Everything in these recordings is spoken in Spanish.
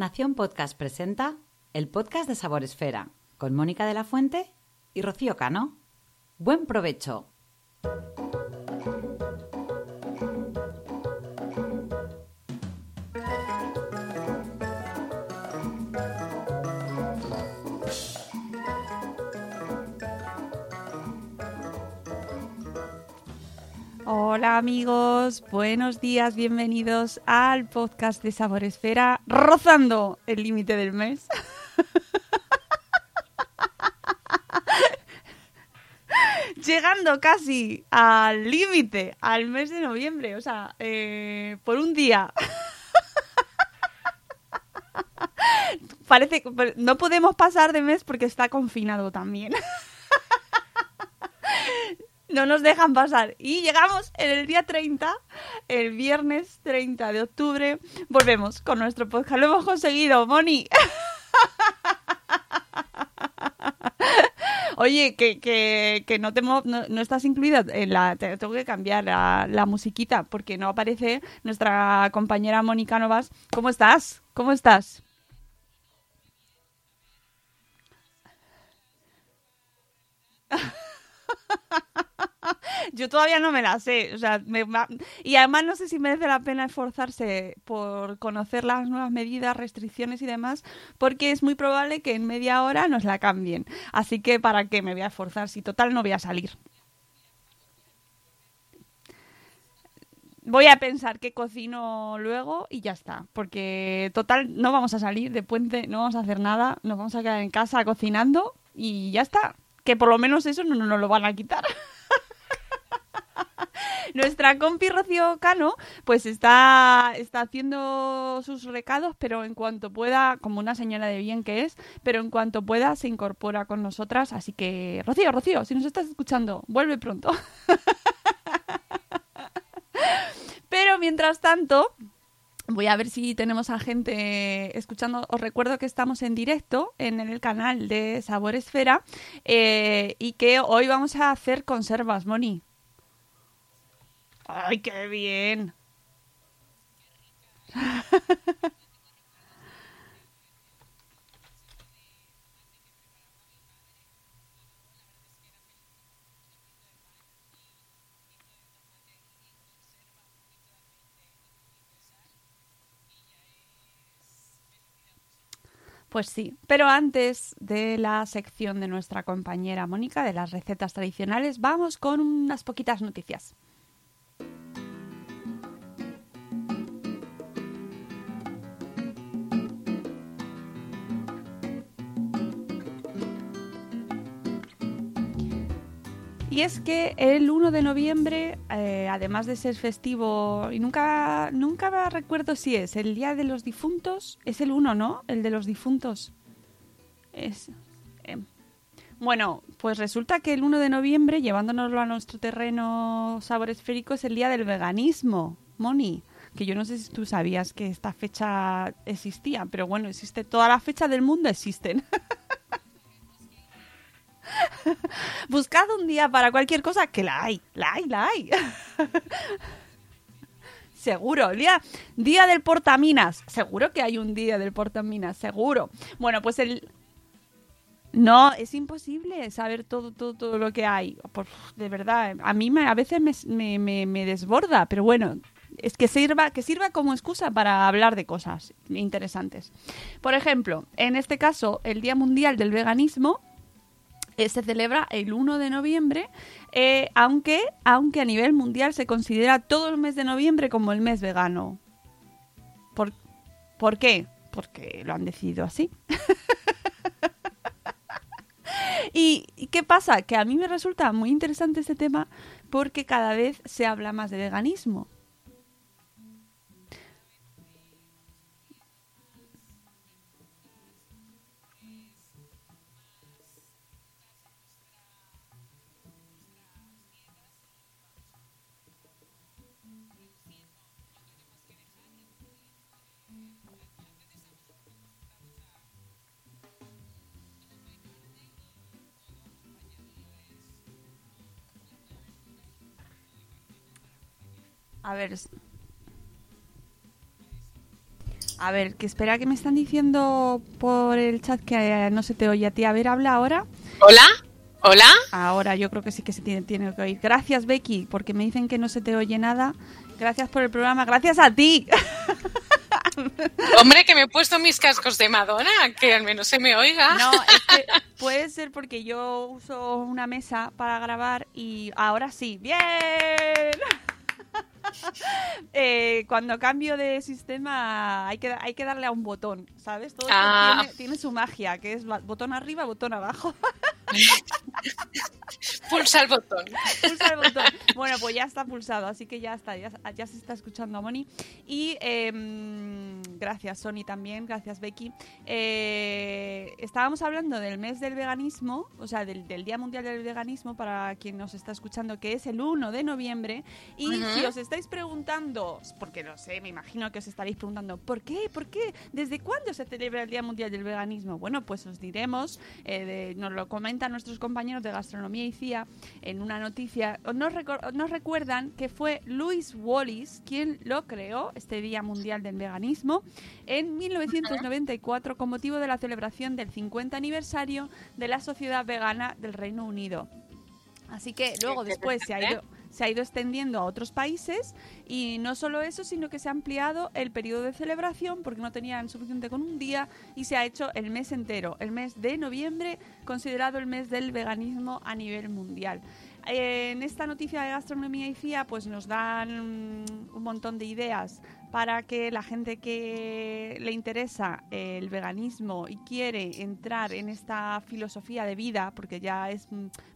Nación Podcast presenta el podcast de Sabor Esfera con Mónica de la Fuente y Rocío Cano. Buen provecho. Hola amigos, buenos días, bienvenidos al podcast de Sabor Esfera, rozando el límite del mes. Llegando casi al límite, al mes de noviembre, o sea, eh, por un día. Parece que no podemos pasar de mes porque está confinado también. no nos dejan pasar. Y llegamos en el día 30, el viernes 30 de octubre. Volvemos con nuestro podcast. Lo hemos conseguido, Moni. Oye, que, que, que no, te no, no estás incluida en la... te- Tengo que cambiar la, la musiquita porque no aparece nuestra compañera Mónica Novas. ¿Cómo estás? ¿Cómo estás? Yo todavía no me la sé. O sea, me y además no sé si merece la pena esforzarse por conocer las nuevas medidas, restricciones y demás, porque es muy probable que en media hora nos la cambien. Así que, ¿para qué me voy a esforzar si total no voy a salir? Voy a pensar qué cocino luego y ya está. Porque total no vamos a salir de puente, no vamos a hacer nada, nos vamos a quedar en casa cocinando y ya está. Que por lo menos eso no nos lo van a quitar. Nuestra compi Rocío Cano, pues está, está haciendo sus recados, pero en cuanto pueda, como una señora de bien que es, pero en cuanto pueda se incorpora con nosotras. Así que, Rocío, Rocío, si nos estás escuchando, vuelve pronto. pero mientras tanto, Voy a ver si tenemos a gente escuchando. Os recuerdo que estamos en directo en el canal de Sabor Esfera eh, y que hoy vamos a hacer conservas, Moni. ¡Ay, qué bien! Pues sí, pero antes de la sección de nuestra compañera Mónica de las recetas tradicionales, vamos con unas poquitas noticias. Y es que el 1 de noviembre, eh, además de ser festivo, y nunca, nunca recuerdo si es el Día de los Difuntos, es el 1, ¿no? El de los difuntos. Es, eh, bueno, pues resulta que el 1 de noviembre, llevándonoslo a nuestro terreno sabor esférico, es el Día del Veganismo, Moni. Que yo no sé si tú sabías que esta fecha existía, pero bueno, existe, toda la fecha del mundo existen. Buscad un día para cualquier cosa, que la hay, la hay, la hay. Seguro, día, día del portaminas. Seguro que hay un día del portaminas, seguro. Bueno, pues el... No, es imposible saber todo, todo, todo lo que hay. Por- de verdad, a mí me- a veces me, me- me- me desborda, pero bueno, es que sirva, que sirva como excusa para hablar de cosas interesantes. Por ejemplo, en este caso, el Día Mundial del Veganismo eh, se celebra el 1 de noviembre, eh, aunque, aunque a nivel mundial se considera todo el mes de noviembre como el mes vegano. ¿Por, ¿por qué? Porque lo han decidido así. ¿Y, qué pasa? Que a mí me resulta muy interesante este tema porque cada vez se habla más de veganismo. A ver. A ver, que espera que me están diciendo por el chat que eh, no se te oye a ti. A ver, habla ahora. Hola, hola. Ahora yo creo que sí que se tiene, tiene que oír. Gracias, Becky, porque me dicen que no se te oye nada. Gracias por el programa. Gracias a ti. Hombre, que me he puesto mis cascos de Madonna, que al menos se me oiga. No, es que puede ser porque yo uso una mesa para grabar y ahora sí. ¡Bien! Eh, cuando cambio de sistema hay que, hay que darle a un botón, ¿sabes? Todo Ah. tiene, tiene su magia, que es botón arriba, botón abajo. Pulsa el botón. Pulsa el botón. Bueno, pues ya está pulsado, así que ya está, ya, ya se está escuchando a Moni. Y em, gracias, Sony, también, gracias, Becky. Eh, estábamos hablando del mes del veganismo, o sea, del, del Día Mundial del Veganismo, para quien nos está escuchando, que es el 1 de noviembre. Y si os estáis preguntando, porque no sé, me imagino que os estaréis preguntando, ¿por qué? ¿Por qué? ¿Desde cuándo se celebra el Día Mundial del Veganismo? Bueno, pues os diremos, eh, de- nos lo comentan nuestros compañeros de Gastronomía y CIA en una noticia. Nos, nos recuerdan que fue Louis Wallis quien lo creó, este Día Mundial del Veganismo, en 1994 con motivo de la celebración del 50 aniversario de la Sociedad Vegana del Reino Unido. Así que luego Qué después se ha ido. Se ha ido extendiendo a otros países y no solo eso, sino que se ha ampliado el periodo de celebración porque no tenían suficiente con un día y se ha hecho el mes entero, el mes de noviembre, considerado el mes del veganismo a nivel mundial. En esta noticia de gastronomía y CIA pues nos dan mm, un montón de ideas para que la gente que le interesa el veganismo y quiere entrar en esta filosofía de vida, porque ya es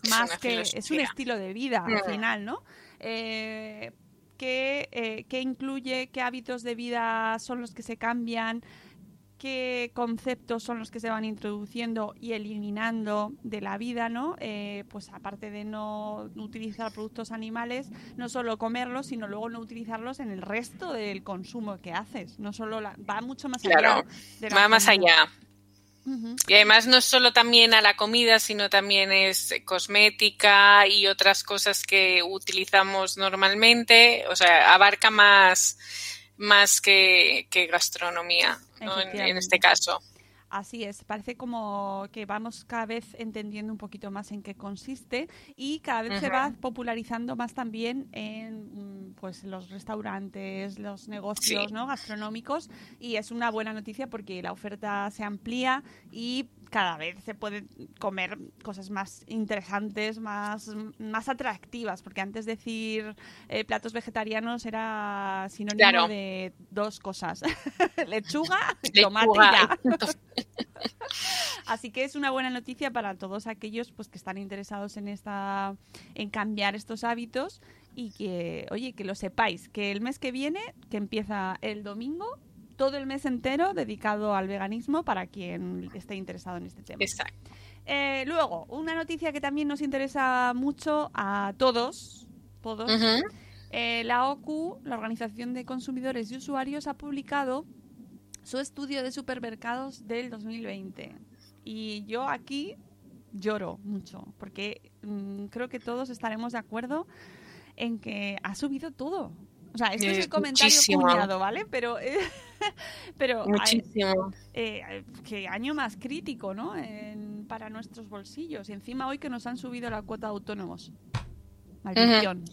Es más que es un estilo de vida al Mm. final, ¿no? Eh, ¿qué, eh, qué incluye, qué hábitos de vida son los que se cambian, qué conceptos son los que se van introduciendo y eliminando de la vida, ¿no? Eh, pues aparte de no utilizar productos animales, no solo comerlos, sino luego no utilizarlos en el resto del consumo que haces. No solo la- va mucho más Claro, allá. de la Va más allá. Y además no es solo también a la comida, sino también es cosmética y otras cosas que utilizamos normalmente. O sea, abarca más, más que, que gastronomía, ¿no? En, en este caso. Así es, parece como que vamos cada vez entendiendo un poquito más en qué consiste y cada vez se va popularizando más también en mm, pues los restaurantes, los negocios Sí. ¿no? gastronómicos y es una buena noticia porque la oferta se amplía y cada vez se pueden comer cosas más interesantes, más, más atractivas, porque antes decir eh, platos vegetarianos era sinónimo Claro. de dos cosas, lechuga, y tomate ya. Así que es una buena noticia para todos aquellos pues que están interesados en esta en cambiar estos hábitos y que oye, que lo sepáis, que el mes que viene, que empieza el domingo, todo el mes entero dedicado al veganismo para quien esté interesado en este tema. Exacto. Eh, luego, una noticia que también nos interesa mucho a todos, todos. Eh, la OCU, la Organización de Consumidores y Usuarios, ha publicado su estudio de supermercados del 2020. Y yo aquí lloro mucho, porque mm, creo que todos estaremos de acuerdo en que ha subido todo. O sea, este es Eh, el comentario muchísimo. cuñado, ¿vale? Pero, eh, pero Muchísimo. eh, qué año más crítico, ¿no? En- para nuestros bolsillos. Y encima hoy que nos han subido la cuota de autónomos. Maldición.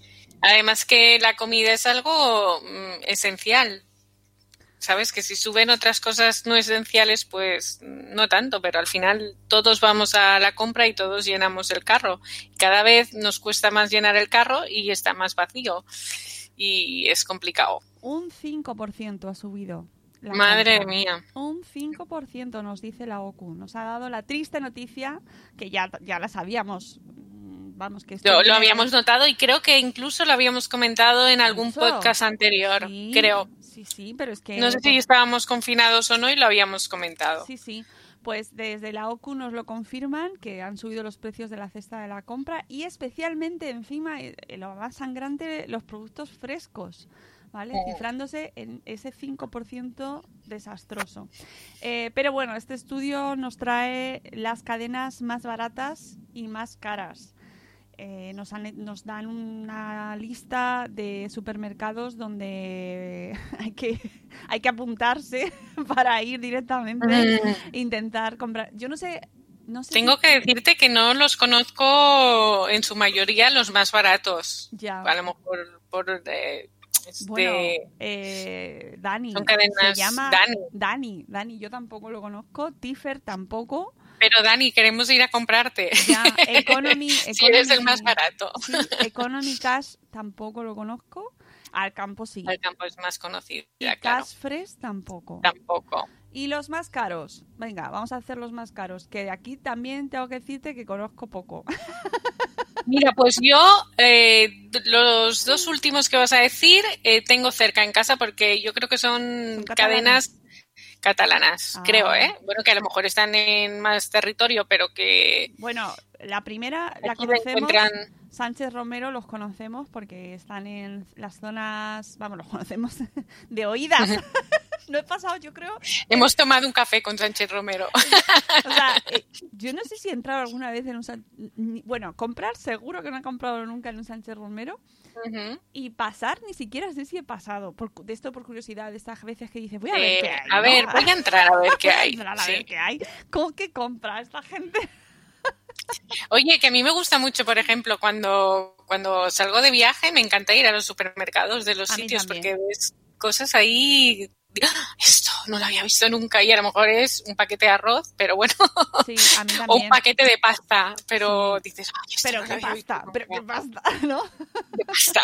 Además que la comida es algo mm, esencial. Sabes que si suben otras cosas no esenciales, pues no tanto, pero al final todos vamos a la compra y todos llenamos el carro. Cada vez nos cuesta más llenar el carro y está más vacío. Y es complicado. Un 5% ha subido. la Madre compra. mía. Un 5% nos dice la OCU. Nos ha dado la triste noticia que ya, ya la sabíamos. Mm, Vamos, que Lo, lo habíamos notado y creo que incluso lo habíamos comentado en algún Eso. podcast anterior, Sí, creo. Sí, sí, pero es que... No sé si estábamos confinados o no y lo habíamos comentado. Sí, sí. Pues desde la OCU nos lo confirman que han subido los precios de la cesta de la compra y especialmente encima, eh, lo más sangrante, los productos frescos, ¿vale? Cifrándose en ese 5% desastroso. Eh, pero bueno, este estudio nos trae las cadenas más baratas y más caras. Eh, nos, han- nos dan una lista de supermercados donde hay que, hay que apuntarse para ir directamente Mm. e intentar comprar. Yo no sé, no sé. Tengo si- que decirte que no los conozco en su mayoría los más baratos. Ya. A lo mejor por eh, este, Bueno, eh, Dani. Son cadenas se llama Dani. Dani. Dani, yo tampoco lo conozco. Tifer tampoco. Pero Dani, queremos ir a comprarte. Ya, Economy. si eres el Economy- más barato. Sí, Economy Cash tampoco lo conozco. Al campo sí. El campo es más conocido, ya, claro. Cash Fresh tampoco. Tampoco. Y los más caros. Venga, vamos a hacer los más caros. Que de aquí también tengo que decirte que conozco poco. Mira, pues yo eh, los dos últimos que vas a decir eh, tengo cerca en casa porque yo creo que son, cadenas catalanas, Ah. creo, ¿eh? Bueno, que a lo mejor están en más territorio, pero que Bueno, la primera la conocemos. encuentran... Sánchez Romero los conocemos porque están en las zonas, vamos, los conocemos de oídas. no he pasado, yo creo. Hemos tomado un café con Sánchez Romero. O sea, eh, yo no sé si he entrado alguna vez en un ni- bueno, comprar seguro que no he comprado nunca en un Sánchez Romero y pasar ni siquiera sé si he pasado por, de esto por curiosidad de estas veces que dices voy a ver Eh, qué hay. a ¿no? ver, voy a entrar a ver qué Voy a hay. entrar a Sí. ver qué hay. ¿Cómo que compra esta gente? Oye, que a mí me gusta mucho, por ejemplo, cuando, cuando salgo de viaje, me encanta ir a los supermercados de los A sitios también. porque ves cosas ahí. Esto no lo había visto nunca y a lo mejor es un paquete de arroz, pero bueno, Sí, a mí o un paquete de pasta, pero dices, Ay, esto Pero no qué lo había visto pasta, pero qué nunca". pasta, ¿no? De pasta.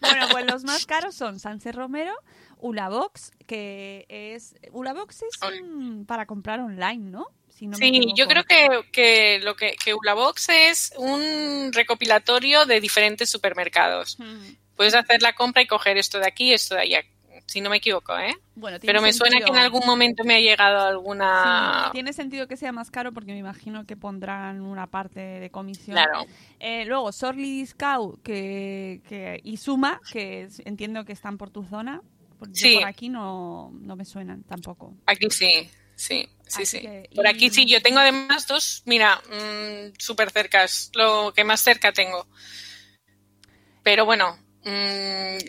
Bueno, pues los más caros son Sánchez Romero, Ulabox, que es... Ulabox es un- para comprar online, ¿no? Si no me Sí, yo creo que, que lo que, que Ulabox es un recopilatorio de diferentes supermercados. Mm. Puedes hacer la compra y coger esto de aquí esto de allá, si no me equivoco, ¿eh? Bueno, Pero me suena que en algún momento me ha llegado alguna... Sí, tiene sentido que sea más caro porque me imagino que pondrán una parte de comisión. Claro. Eh, luego, Sorly Discount que, que, y Suma, que entiendo que están por tu zona. Por, yo Sí. por aquí no, no me suenan tampoco. Aquí sí, sí, sí, Así sí. que- Por y- aquí sí, yo tengo además dos, mira, mm, súper cercas, lo que más cerca tengo. Pero bueno,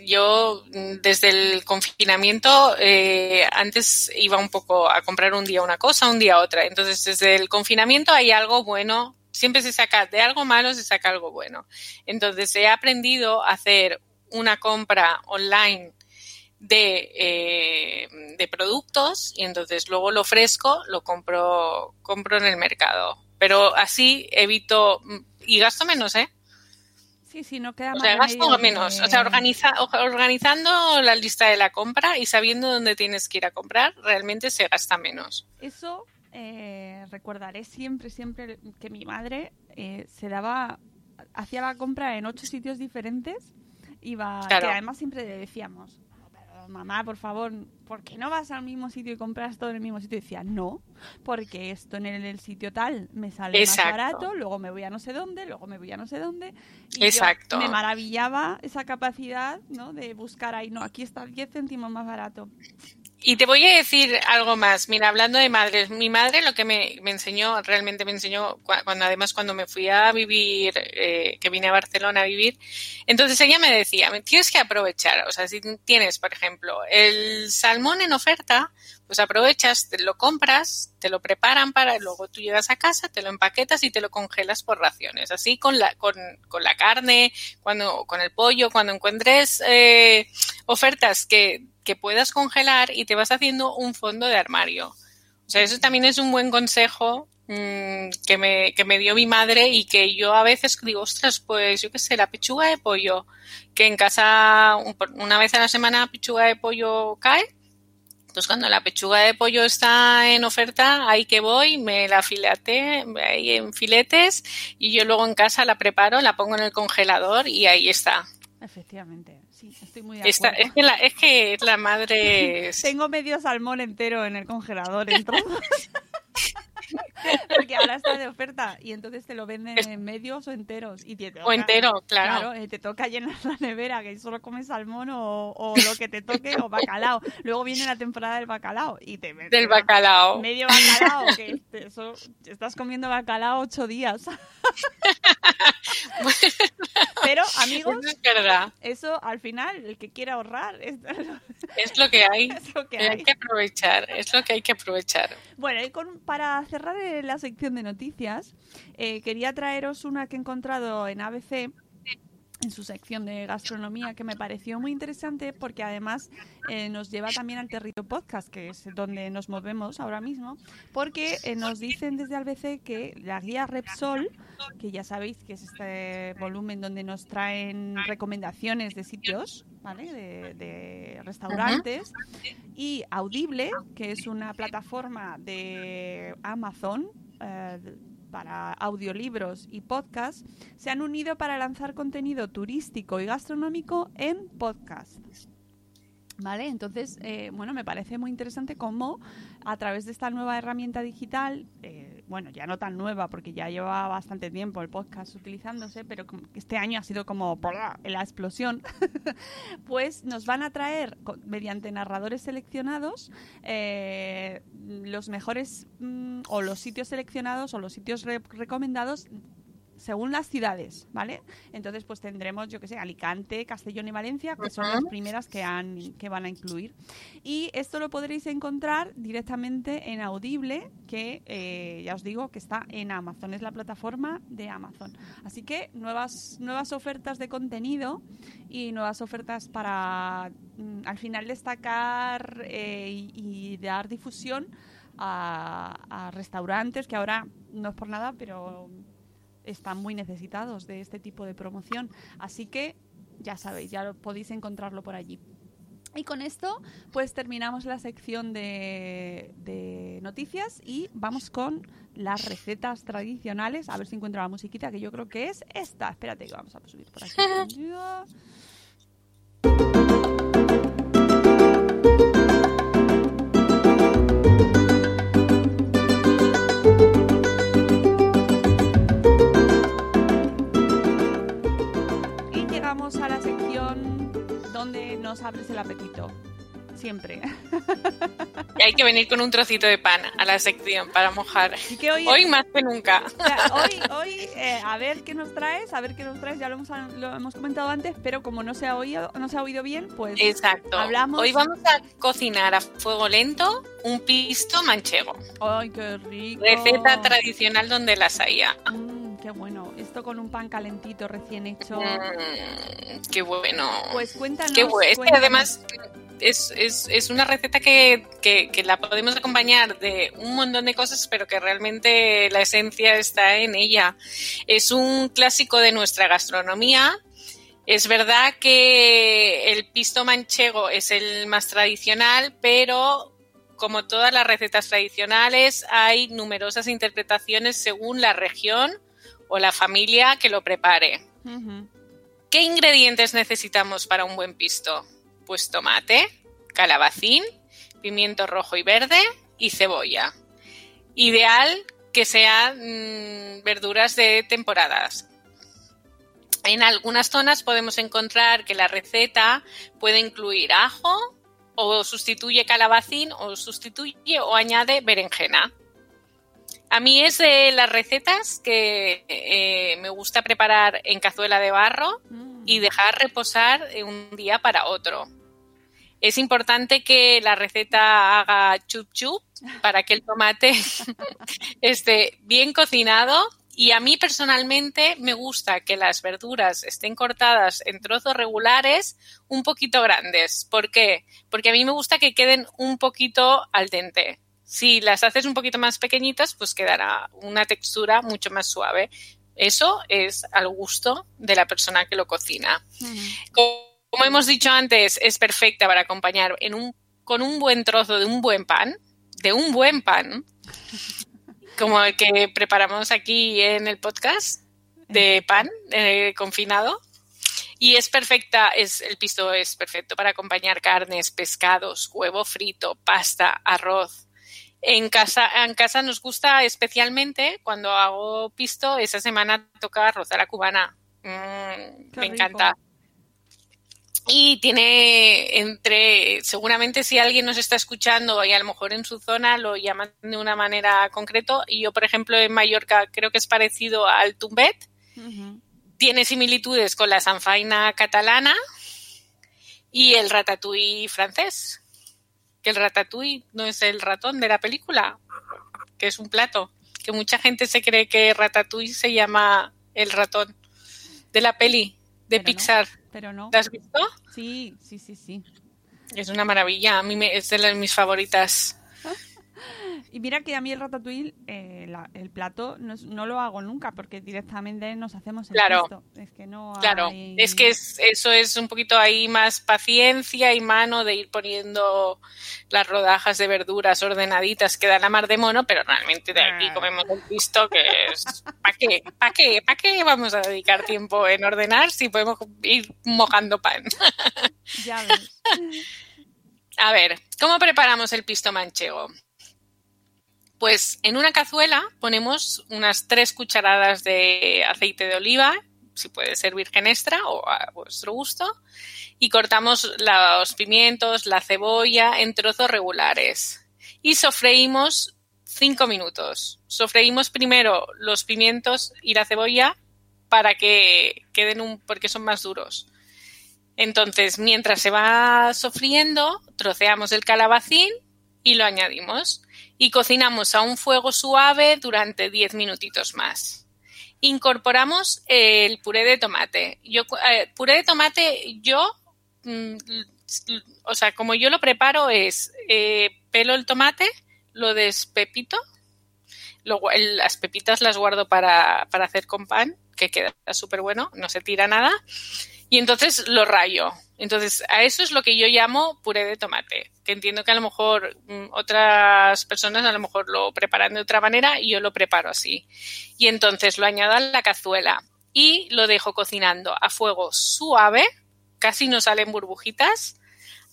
yo mm, desde el confinamiento eh, antes iba un poco a comprar un día una cosa, un día otra. Entonces desde el confinamiento hay algo bueno, siempre se saca de algo malo, se saca algo bueno. Entonces he aprendido a hacer una compra online de, eh, de productos y entonces luego lo fresco lo compro compro en el mercado pero así evito mm, y gasto menos eh Sí, sí, no queda o más sea gasto menos o sea organiza, organizando la lista de la compra y sabiendo dónde tienes que ir a comprar realmente se gasta menos Eso eh, recordaré siempre, siempre que mi madre eh, se daba, hacía la compra en ocho sitios diferentes. Iba, Claro. que además siempre le decíamos, "Pero, mamá, por favor, ¿por qué no vas al mismo sitio y compras todo en el mismo sitio? Y decía, no, porque esto en el, el sitio tal me sale Exacto. más barato, luego me voy a no sé dónde, luego me voy a no sé dónde. Y Exacto. me maravillaba esa capacidad ¿no? de buscar ahí, no, aquí está 10 céntimos más barato. Y te voy a decir algo más. Mira, hablando de madres, mi madre lo que me, enseñó, realmente me enseñó, cua- cuando además cuando me fui a vivir, eh, que vine a Barcelona a vivir, entonces ella me decía, "Me tienes que aprovechar, o sea, si tienes, por ejemplo, el salmón en oferta, pues aprovechas, te lo compras, te lo preparan para, luego tú llegas a casa, te lo empaquetas y te lo congelas por raciones. Así con la, con, con la carne, cuando, con el pollo, cuando encuentres eh, ofertas que, que puedas congelar y te vas haciendo un fondo de armario. O sea, eso también es un buen consejo mm, que, me, que me dio mi madre y que yo a veces digo, ostras, pues yo qué sé, la pechuga de pollo, que en casa un- una vez a la semana pechuga de pollo cae. Pues cuando la pechuga de pollo está en oferta, ahí que voy, me la filate ahí en filetes y yo luego en casa la preparo, la pongo en el congelador y ahí está. Efectivamente, sí, estoy muy de Esta- es, que la, es que la madre Tengo medio salmón entero en el congelador en trozos. Porque ahora está de oferta y entonces te lo venden en medios o enteros. Y te toca- O entero, claro. eh, te toca llenar la nevera, que solo comes salmón o, o lo que te toque, o bacalao. Luego viene la temporada del bacalao y te metes Del bacalao. medio bacalao, que te- estás comiendo bacalao ocho días. Pero, amigos, Eso es eso al final, el que quiera ahorrar, es, Es lo que hay. es lo que Hay hay. que aprovechar. Es lo que hay que aprovechar. Bueno, y con- para cerrar eh, la sección de noticias, eh, quería traeros una que he encontrado en ABC, en su sección de gastronomía, que me pareció muy interesante porque además eh, nos lleva también al Territorio Podcast, que es donde nos movemos ahora mismo, porque eh, nos dicen desde ABC que la guía Repsol, que ya sabéis que es este volumen donde nos traen recomendaciones de sitios, ¿vale? De, de restaurantes, y Audible, que es una plataforma de Amazon eh, para audiolibros y podcasts, se han unido para lanzar contenido turístico y gastronómico en podcast. ¿Vale? Entonces, eh, bueno, me parece muy interesante cómo a través de esta nueva herramienta digital, eh, bueno, ya no tan nueva porque ya lleva bastante tiempo el podcast utilizándose, pero este año ha sido como la explosión, pues nos van a traer mediante narradores seleccionados eh, los mejores mm, o los sitios seleccionados o los sitios re- recomendados según las ciudades, ¿vale? Entonces, pues tendremos, yo que sé, Alicante, Castellón y Valencia, que son las primeras que, han, que van a incluir. Y esto lo podréis encontrar directamente en Audible, que eh, ya os digo que está en Amazon, es la plataforma de Amazon. Así que nuevas, nuevas ofertas de contenido y nuevas ofertas para mm, al final destacar eh, y, y dar difusión a, a restaurantes que ahora no es por nada, pero están muy necesitados de este tipo de promoción. Así que ya sabéis, ya lo, podéis encontrarlo por allí. Y con esto, pues terminamos la sección de, de noticias y vamos con las recetas tradicionales. A ver si encuentro la musiquita, que yo creo que es esta. Espérate, que vamos a subir por aquí. donde nos abres el apetito. Siempre. Y hay que venir con un trocito de pan a la sección para mojar. Que hoy, Hoy más que nunca. o sea, hoy, hoy eh, a ver qué nos traes, a ver qué nos traes, ya lo hemos, lo hemos comentado antes, pero como no se ha oído, no se ha oído bien, pues Exacto. hablamos. Hoy vamos a cocinar a fuego lento un pisto manchego. ¡Ay, qué rico! Receta tradicional donde las haya. Mm, qué bueno. Esto con un pan calentito recién hecho. Mm, qué bueno. Pues cuéntanos. Qué bueno. Es que cuéntanos. además es, es, es una receta que, que, que la podemos acompañar de un montón de cosas, pero que realmente la esencia está en ella. Es un clásico de nuestra gastronomía. Es verdad que el pisto manchego es el más tradicional, pero como todas las recetas tradicionales, hay numerosas interpretaciones según la región o la familia que lo prepare. ¿Qué ingredientes necesitamos para un buen pisto? Pues tomate, calabacín, pimiento rojo y verde y cebolla. Ideal que sean mm, verduras de temporadas. En algunas zonas podemos encontrar que la receta puede incluir ajo o sustituye calabacín o sustituye o añade berenjena. A mí es de las recetas que eh, me gusta preparar en cazuela de barro Mm. y dejar reposar un día para otro. Es importante que la receta haga chup chup para que el tomate esté bien cocinado y a mí personalmente me gusta que las verduras estén cortadas en trozos regulares un poquito grandes. ¿Por qué? Porque a mí me gusta que queden un poquito al dente. Si las haces un poquito más pequeñitas, pues quedará una textura mucho más suave. Eso es al gusto de la persona que lo cocina. Como hemos dicho antes, es perfecta para acompañar en un, con un buen trozo de un buen pan, de un buen pan, como el que preparamos aquí en el podcast, de pan eh, confinado. Y es perfecta, es, el pisto es perfecto para acompañar carnes, pescados, huevo frito, pasta, arroz. En casa, en casa nos gusta especialmente cuando hago pisto, esa semana toca arroz a la cubana. Mm, me rico. encanta. Y tiene entre, seguramente si alguien nos está escuchando y a lo mejor en su zona lo llaman de una manera concreto. Y yo, por ejemplo, en Mallorca creo que es parecido al tumbet. Tiene similitudes con la sanfaina catalana y el ratatouille francés. Que el ratatouille no es el ratón de la película, que es un plato. Que mucha gente se cree que ratatouille se llama el ratón de la peli de Pero no. Pixar. Pero no. ¿La has visto? Sí, sí, sí, sí. Es una maravilla. A mí me- es de las mis favoritas. Y mira que a mí el ratatouille, eh, la- el plato, no, no lo hago nunca porque directamente nos hacemos el Claro. pisto. Es que no Claro, hay- es que es- eso es un poquito ahí más paciencia y mano de ir poniendo las rodajas de verduras ordenaditas que dan la mar de mono, pero realmente de aquí Ah. comemos el pisto que es... ¿Para qué? ¿Para qué? ¿Para qué vamos a dedicar tiempo en ordenar si podemos ir mojando pan? Ya ves. A ver, ¿cómo preparamos el pisto manchego? Pues en una cazuela ponemos unas tres cucharadas de aceite de oliva, si puede ser virgen extra o a vuestro gusto, y cortamos los pimientos, la cebolla en trozos regulares. Y sofreímos cinco minutos. Sofreímos primero los pimientos y la cebolla para que queden un, porque son más duros. Entonces, mientras se va sofriendo, troceamos el calabacín y lo añadimos. Y cocinamos a un fuego suave durante 10 minutitos más. Incorporamos el puré de tomate. Yo, eh, puré de tomate, yo, mm, o sea, como yo lo preparo es, eh, pelo el tomate, lo despepito, lo las pepitas las guardo para, para hacer con pan, que queda súper bueno, no se tira nada. Y entonces lo rayo. Entonces, a eso es lo que yo llamo puré de tomate, que entiendo que a lo mejor mm, otras personas a lo mejor lo preparan de otra manera y yo lo preparo así. Y entonces lo añado a la cazuela y lo dejo cocinando a fuego suave, casi no salen burbujitas,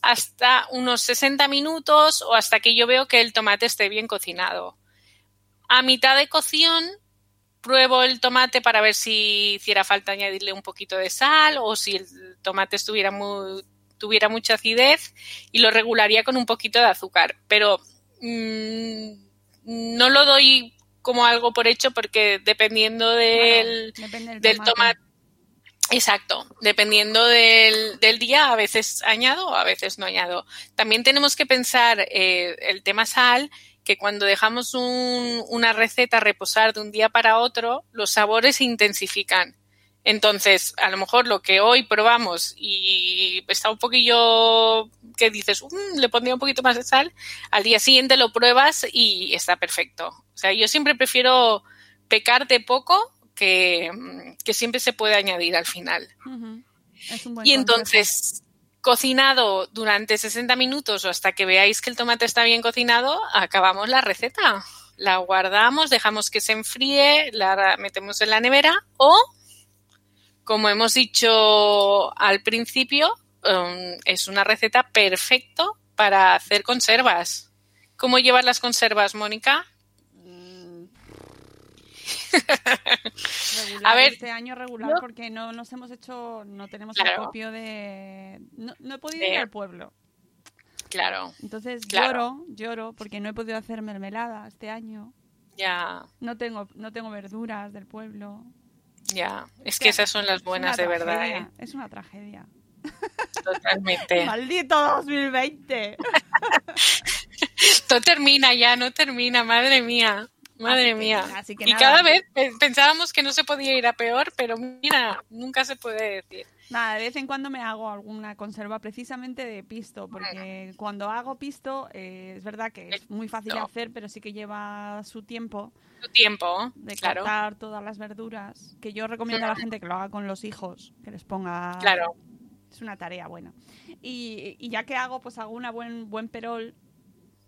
hasta unos 60 minutos o hasta que yo veo que el tomate esté bien cocinado. A mitad de cocción pruebo el tomate para ver si hiciera falta añadirle un poquito de sal o si el tomate estuviera muy, tuviera mucha acidez y lo regularía con un poquito de azúcar. Pero mm, no lo doy como algo por hecho porque dependiendo del, depende del del tomate. tomate. Exacto, dependiendo del, del día, a veces añado o a veces no añado. También tenemos que pensar eh, el tema sal, que cuando dejamos un- una receta reposar de un día para otro, los sabores se intensifican. Entonces, a lo mejor lo que hoy probamos y está un poquillo que dices, "Mm, le pondría un poquito más de sal, al día siguiente lo pruebas y está perfecto. O sea, yo siempre prefiero pecar de poco que, que siempre se puede añadir al final. Y entonces, cocinado durante 60 minutos o hasta que veáis que el tomate está bien cocinado, acabamos la receta. La guardamos, dejamos que se enfríe, la metemos en la nevera o, como hemos dicho al principio, um, es una receta perfecto para hacer conservas. ¿Cómo llevar las conservas, Mónica? Regular, A ver, este año regular porque no nos hemos hecho, no tenemos Claro. el copio de... No, no he podido De- ir al pueblo. Claro, Entonces Claro. lloro, lloro porque no he podido hacer mermelada este año. ya, No tengo, no tengo verduras del pueblo. ya. Es que esas son las buenas de verdad, ¿eh? Es una tragedia. Totalmente. ¡Maldito 2020! Esto termina ya, no termina, madre mía. Madre Así que- mía. así que y nada. cada vez pe- pensábamos que no se podía ir a peor, pero mira, nunca se puede decir. Nada, de vez en cuando me hago alguna conserva precisamente de pisto, porque cuando hago pisto eh, es verdad que es muy fácil de hacer, pero sí que lleva su tiempo Tu tiempo, de claro. cortar todas las verduras, que yo recomiendo a la gente que lo haga con los hijos, que les ponga... Claro, Es una tarea buena. Y, y ya que hago, pues hago una buen, buen perol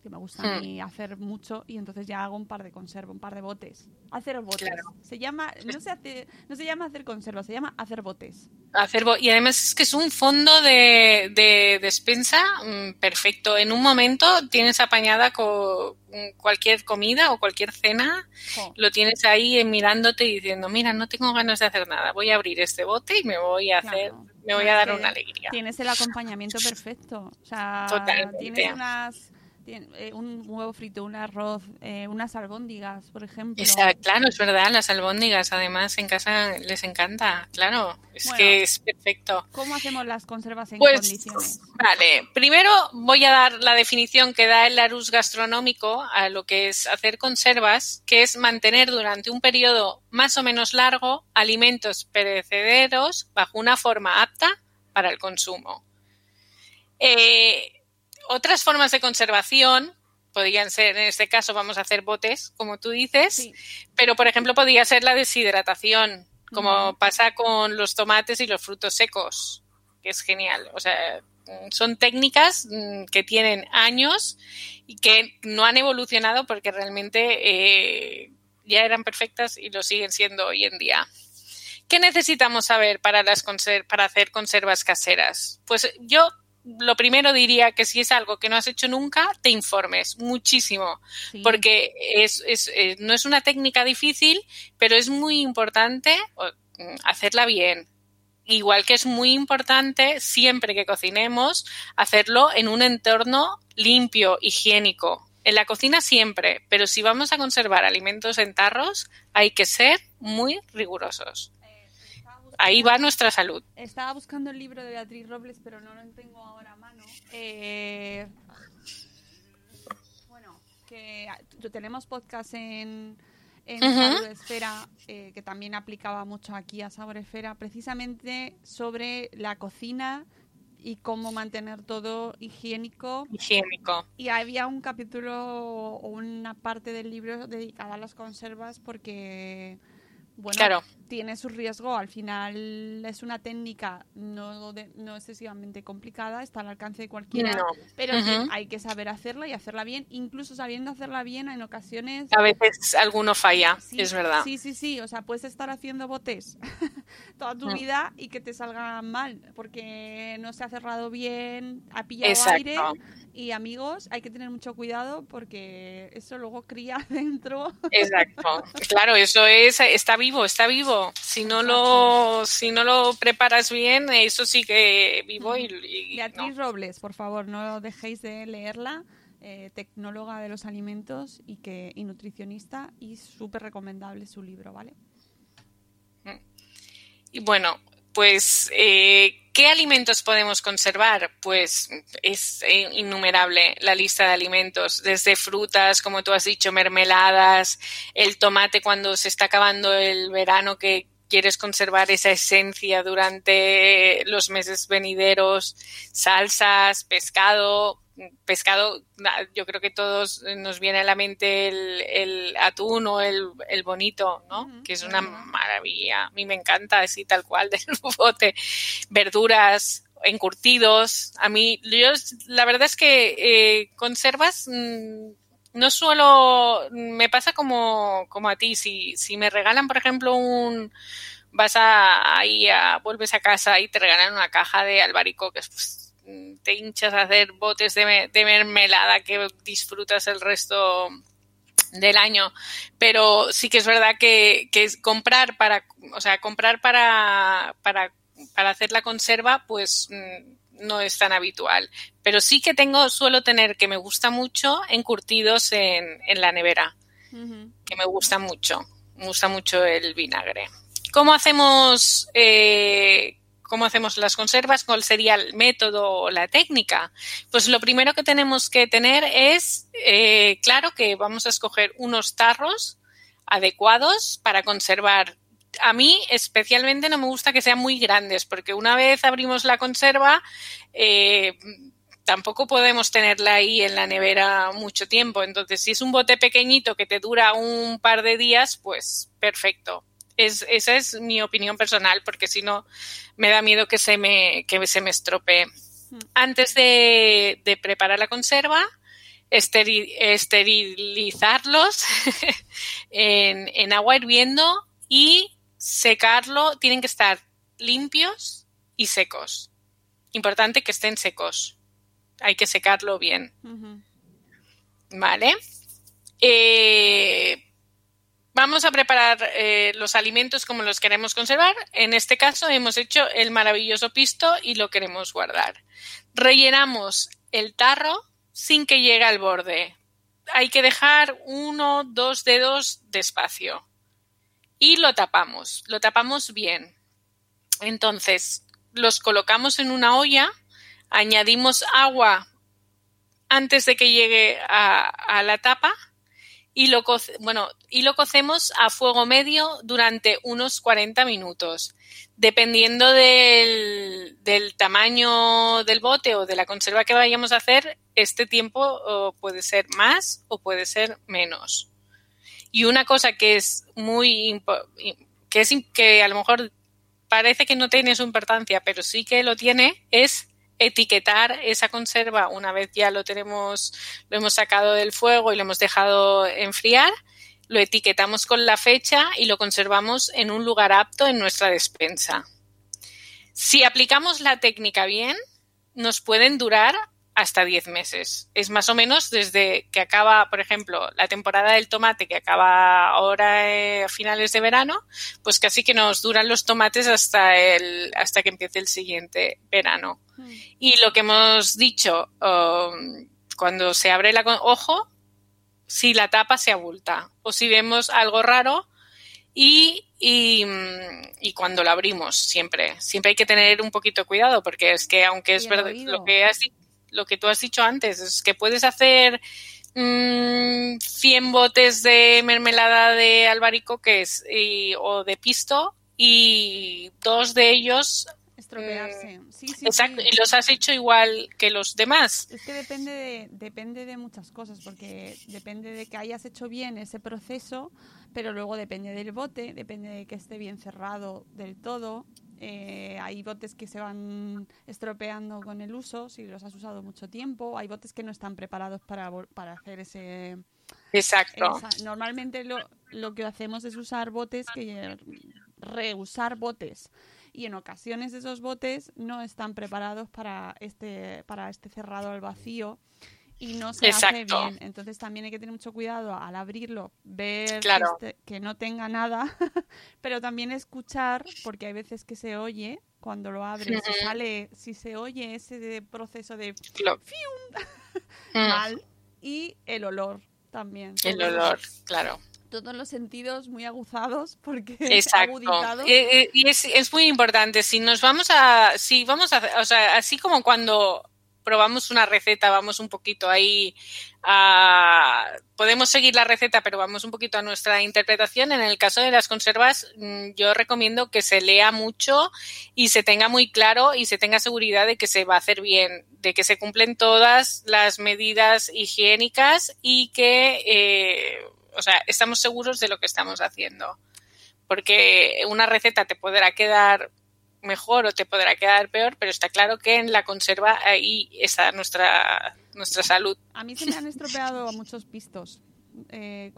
que me gusta a Hmm. mí hacer mucho y entonces ya hago un par de conservas, un par de botes. Hacer botes. Claro. Se llama, no se hace, no se llama hacer conservas, se llama hacer botes. Hacer bo- y además es que es un fondo de, de despensa mm, perfecto. En un momento tienes apañada con cualquier comida o cualquier cena, lo tienes ahí eh, mirándote y diciendo, mira, no tengo ganas de hacer nada, voy a abrir este bote y me voy a hacer, Claro. me voy a dar una alegría. Tienes el acompañamiento perfecto. O sea, Totalmente. tienes unas eh, un huevo frito, un arroz, eh, unas albóndigas, por ejemplo. Esa- claro, es verdad, las albóndigas además en casa les encanta, claro, es Bueno. que es perfecto. ¿Cómo hacemos las conservas en Pues, condiciones? vale, primero voy a dar la definición que da el Larus gastronómico a lo que es hacer conservas, que es mantener durante un periodo más o menos largo alimentos perecederos bajo una forma apta para el consumo. Eh, otras formas de conservación podrían ser, en este caso vamos a hacer botes, como tú dices, Sí. pero por ejemplo podría ser la deshidratación, como pasa con los tomates y los frutos secos, que es genial. O sea, son técnicas mm, que tienen años y que no han evolucionado porque realmente eh, ya eran perfectas y lo siguen siendo hoy en día. ¿Qué necesitamos saber para, las para hacer conservas caseras? Pues yo lo primero diría que si es algo que no has hecho nunca, te informes muchísimo Sí. porque es, es, eh, no es una técnica difícil, pero es muy importante mm, hacerla bien. Igual que es muy importante siempre que cocinemos hacerlo en un entorno limpio, higiénico. En la cocina siempre, pero si vamos a conservar alimentos en tarros, hay que ser muy rigurosos. Ahí va nuestra salud. Estaba buscando el libro de Beatriz Robles, pero no lo tengo ahora a mano. Eh, bueno, que tenemos podcast en, en. Salud Esfera, eh, que también aplicaba mucho aquí a Sabor Esfera, precisamente sobre la cocina y cómo mantener todo higiénico. Higiénico. Y había un capítulo o una parte del libro dedicada a las conservas porque, bueno, Claro. Tiene su riesgo. Al final es una técnica no, de- no excesivamente complicada, está al alcance de cualquiera, No. pero hay que saber hacerla y hacerla bien. Incluso sabiendo hacerla bien, en ocasiones... A veces alguno falla, Sí, es verdad. Sí, sí, sí. O sea, puedes estar haciendo botes toda tu Mm. vida y que te salga mal porque no se ha cerrado bien, ha pillado Exacto. aire. Y amigos, hay que tener mucho cuidado porque eso luego cría dentro. Exacto. Claro, eso es, está vivo, está vivo. Si no lo, si no lo preparas bien, eso sí que vivo y, y Beatriz no. Robles, por favor, no dejéis de leerla. eh, tecnóloga de los alimentos y que y nutricionista y súper recomendable su libro, ¿vale? Y bueno, pues, eh, ¿qué alimentos podemos conservar? Pues es eh, innumerable la lista de alimentos, desde frutas, como tú has dicho, mermeladas, el tomate cuando se está acabando el verano que quieres conservar esa esencia durante los meses venideros, salsas, pescado, pescado, yo creo que todos nos viene a la mente el, el atún o el, el bonito, ¿no? Que es una maravilla. A mí me encanta así tal cual del bote. Verduras, encurtidos. A mí, yo la verdad es que eh, conservas mm, no suelo, me pasa como, como a ti, si, si me regalan, por ejemplo, un, vas a, ahí a, vuelves a casa y te regalan una caja de albaricoques, pues te hinchas a hacer botes de, me- de mermelada que disfrutas el resto del año, pero sí que es verdad que, comprar para, o sea, comprar para, para, para hacer la conserva, pues mm, no es tan habitual. Pero sí que tengo, suelo tener que me gusta mucho encurtidos en, en la nevera, que me gusta mucho, me gusta mucho el vinagre. ¿Cómo hacemos, eh, cómo hacemos las conservas? ¿Cuál sería el método o la técnica? Pues lo primero que tenemos que tener es, eh, claro que vamos a escoger unos tarros adecuados para conservar. A mí especialmente no me gusta que sean muy grandes porque una vez abrimos la conserva eh, tampoco podemos tenerla ahí en la nevera mucho tiempo. Entonces, si es un bote pequeñito que te dura un par de días, pues perfecto. Es, esa es mi opinión personal, porque si no, me da miedo que se me, que se me estropee. Antes de, de preparar la conserva, esteri- esterilizarlos en, en agua hirviendo y secarlo. Tienen que estar limpios y secos. Importante que estén secos. Hay que secarlo bien. Vale. Eh, vamos a preparar eh, los alimentos como los queremos conservar. En este caso hemos hecho el maravilloso pisto y lo queremos guardar. Rellenamos el tarro sin que llegue al borde. Hay que dejar uno, dos dedos de espacio. Y lo tapamos. Lo tapamos bien. Entonces, los colocamos en una olla, añadimos agua antes de que llegue a, a la tapa y lo, bueno, y lo cocemos a fuego medio durante unos 40 minutos. Dependiendo del, del tamaño del bote o de la conserva que vayamos a hacer, este tiempo puede ser más o puede ser menos. Y una cosa que es muy que es que a lo mejor parece que no tiene su importancia, pero sí que lo tiene, es etiquetar esa conserva una vez ya lo tenemos, lo hemos sacado del fuego y lo hemos dejado enfriar, lo etiquetamos con la fecha y lo conservamos en un lugar apto en nuestra despensa. Si aplicamos la técnica bien, nos pueden durar hasta 10 meses. Es más o menos desde que acaba, por ejemplo, la temporada del tomate que acaba ahora eh, a finales de verano, pues casi que nos duran los tomates hasta el hasta que empiece el siguiente verano. Y lo que hemos dicho, um, cuando se abre la con- ojo, si la tapa se abulta o si vemos algo raro y, y, mm, y cuando la abrimos siempre, siempre hay que tener un poquito de cuidado porque es que aunque es el verdad lo que has di- lo que tú has dicho antes es que puedes hacer mm, 100 botes de mermelada de albaricoques y, o de pisto y dos de ellos Estropearse. Sí, sí, exacto sí. y los has hecho igual que los demás Es que depende de, depende de muchas cosas, porque depende de que hayas hecho bien ese proceso, pero luego depende del bote, depende de que esté bien cerrado del todo. Eh, hay botes que se van estropeando con el uso, si los has usado mucho tiempo. Hay botes que no están preparados para, para hacer ese... exacto. esa- Normalmente lo, lo que hacemos es usar botes que... reusar botes. Y en ocasiones esos botes no están preparados para este para este cerrado al vacío y no se hace Exacto. bien entonces también hay que tener mucho cuidado al abrirlo ver Claro. que, no tenga nada pero también escuchar porque hay veces que se oye cuando lo abres sale si se oye ese proceso de Lo- Mm, mal y el olor también el olor claro todos los sentidos muy aguzados porque Exacto. Y es, es muy importante. Si nos vamos a, si vamos a, o sea, así como cuando probamos una receta, vamos un poquito ahí a, podemos seguir la receta, pero vamos un poquito a nuestra interpretación. En el caso de las conservas, mm, yo recomiendo que se lea mucho y se tenga muy claro y se tenga seguridad de que se va a hacer bien, de que se cumplen todas las medidas higiénicas y que, eh, o sea, estamos seguros de lo que estamos haciendo porque una receta te podrá quedar mejor o te podrá quedar peor, pero está claro que en la conserva ahí está nuestra, nuestra salud. A mí se me han estropeado muchos pistos eh.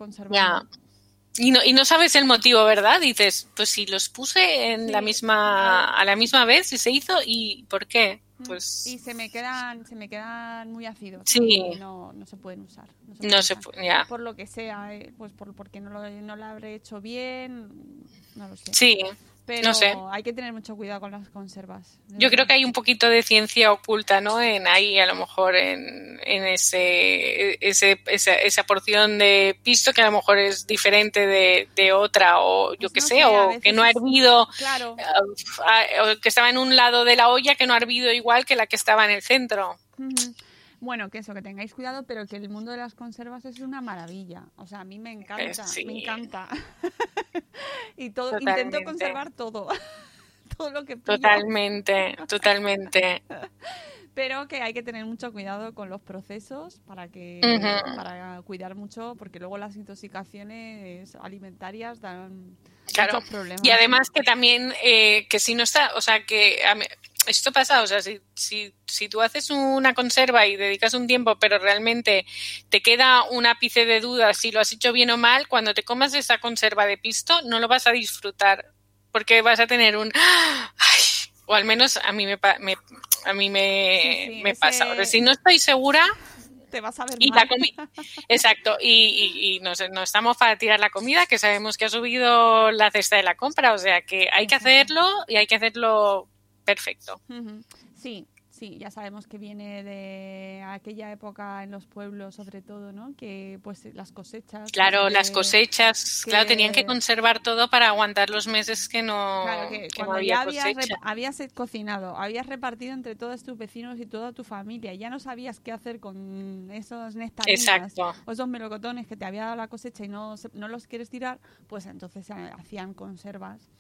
Y no, y no sabes el motivo, ¿verdad? Dices, pues si los puse en Sí. la misma, a la misma vez y se hizo, ¿y por qué? Pues Y se me quedan, se me quedan muy ácidos. Sí. No, no se pueden usar. No se, no pueden se usar. Por lo que sea, eh, pues por, porque no lo, no lo habré hecho bien, no lo sé. Sí, Pero no sé. hay que tener mucho cuidado con las conservas. Yo creo que hay un poquito de ciencia oculta, ¿no? En ahí, a lo mejor, en, en ese, ese, esa, esa porción de pisto que a lo mejor es diferente de, de otra, o yo Pues qué no sé, o que no ha hervido, Claro. ah, o que estaba en un lado de la olla que no ha hervido igual que la que estaba en el centro. Bueno, que eso, que tengáis cuidado, pero que el mundo de las conservas es una maravilla. O sea, a mí me encanta, sí. me encanta. y todo, Totalmente. intento conservar todo. todo lo que pillo. Totalmente, totalmente. Pero que hay que tener mucho cuidado con los procesos para que para cuidar mucho, porque luego las intoxicaciones alimentarias dan Claro. muchos problemas. Y además que también, eh, que si no está, o sea, que a mí- esto pasa, o sea, si, si, si tú haces una conserva y dedicas un tiempo, pero realmente te queda un ápice de duda si lo has hecho bien o mal, cuando te comas esa conserva de pisto no lo vas a disfrutar porque vas a tener un... ¡Ay! O al menos a mí me, a mí me, Sí, sí, me ese- pasa. Si no estoy segura, Te vas a ver y mal. la Exacto, y, y- y nos, no estamos para tirar la comida, que sabemos que ha subido la cesta de la compra, o sea que hay que hacerlo y hay que hacerlo perfecto. Sí, sí, ya sabemos que viene de aquella época en los pueblos, sobre todo, ¿no? Que pues las cosechas. Claro, pues, las que- cosechas, que- claro, tenían que conservar todo para aguantar los meses que no, Claro, que que no cuando había habías, cosecha. rep- habías eh, cocinado, habías repartido entre todos tus vecinos y toda tu familia, ya no sabías qué hacer con esos nectarinas Exacto. o esos melocotones que te había dado la cosecha y no, no los quieres tirar, pues entonces eh, hacían conservas.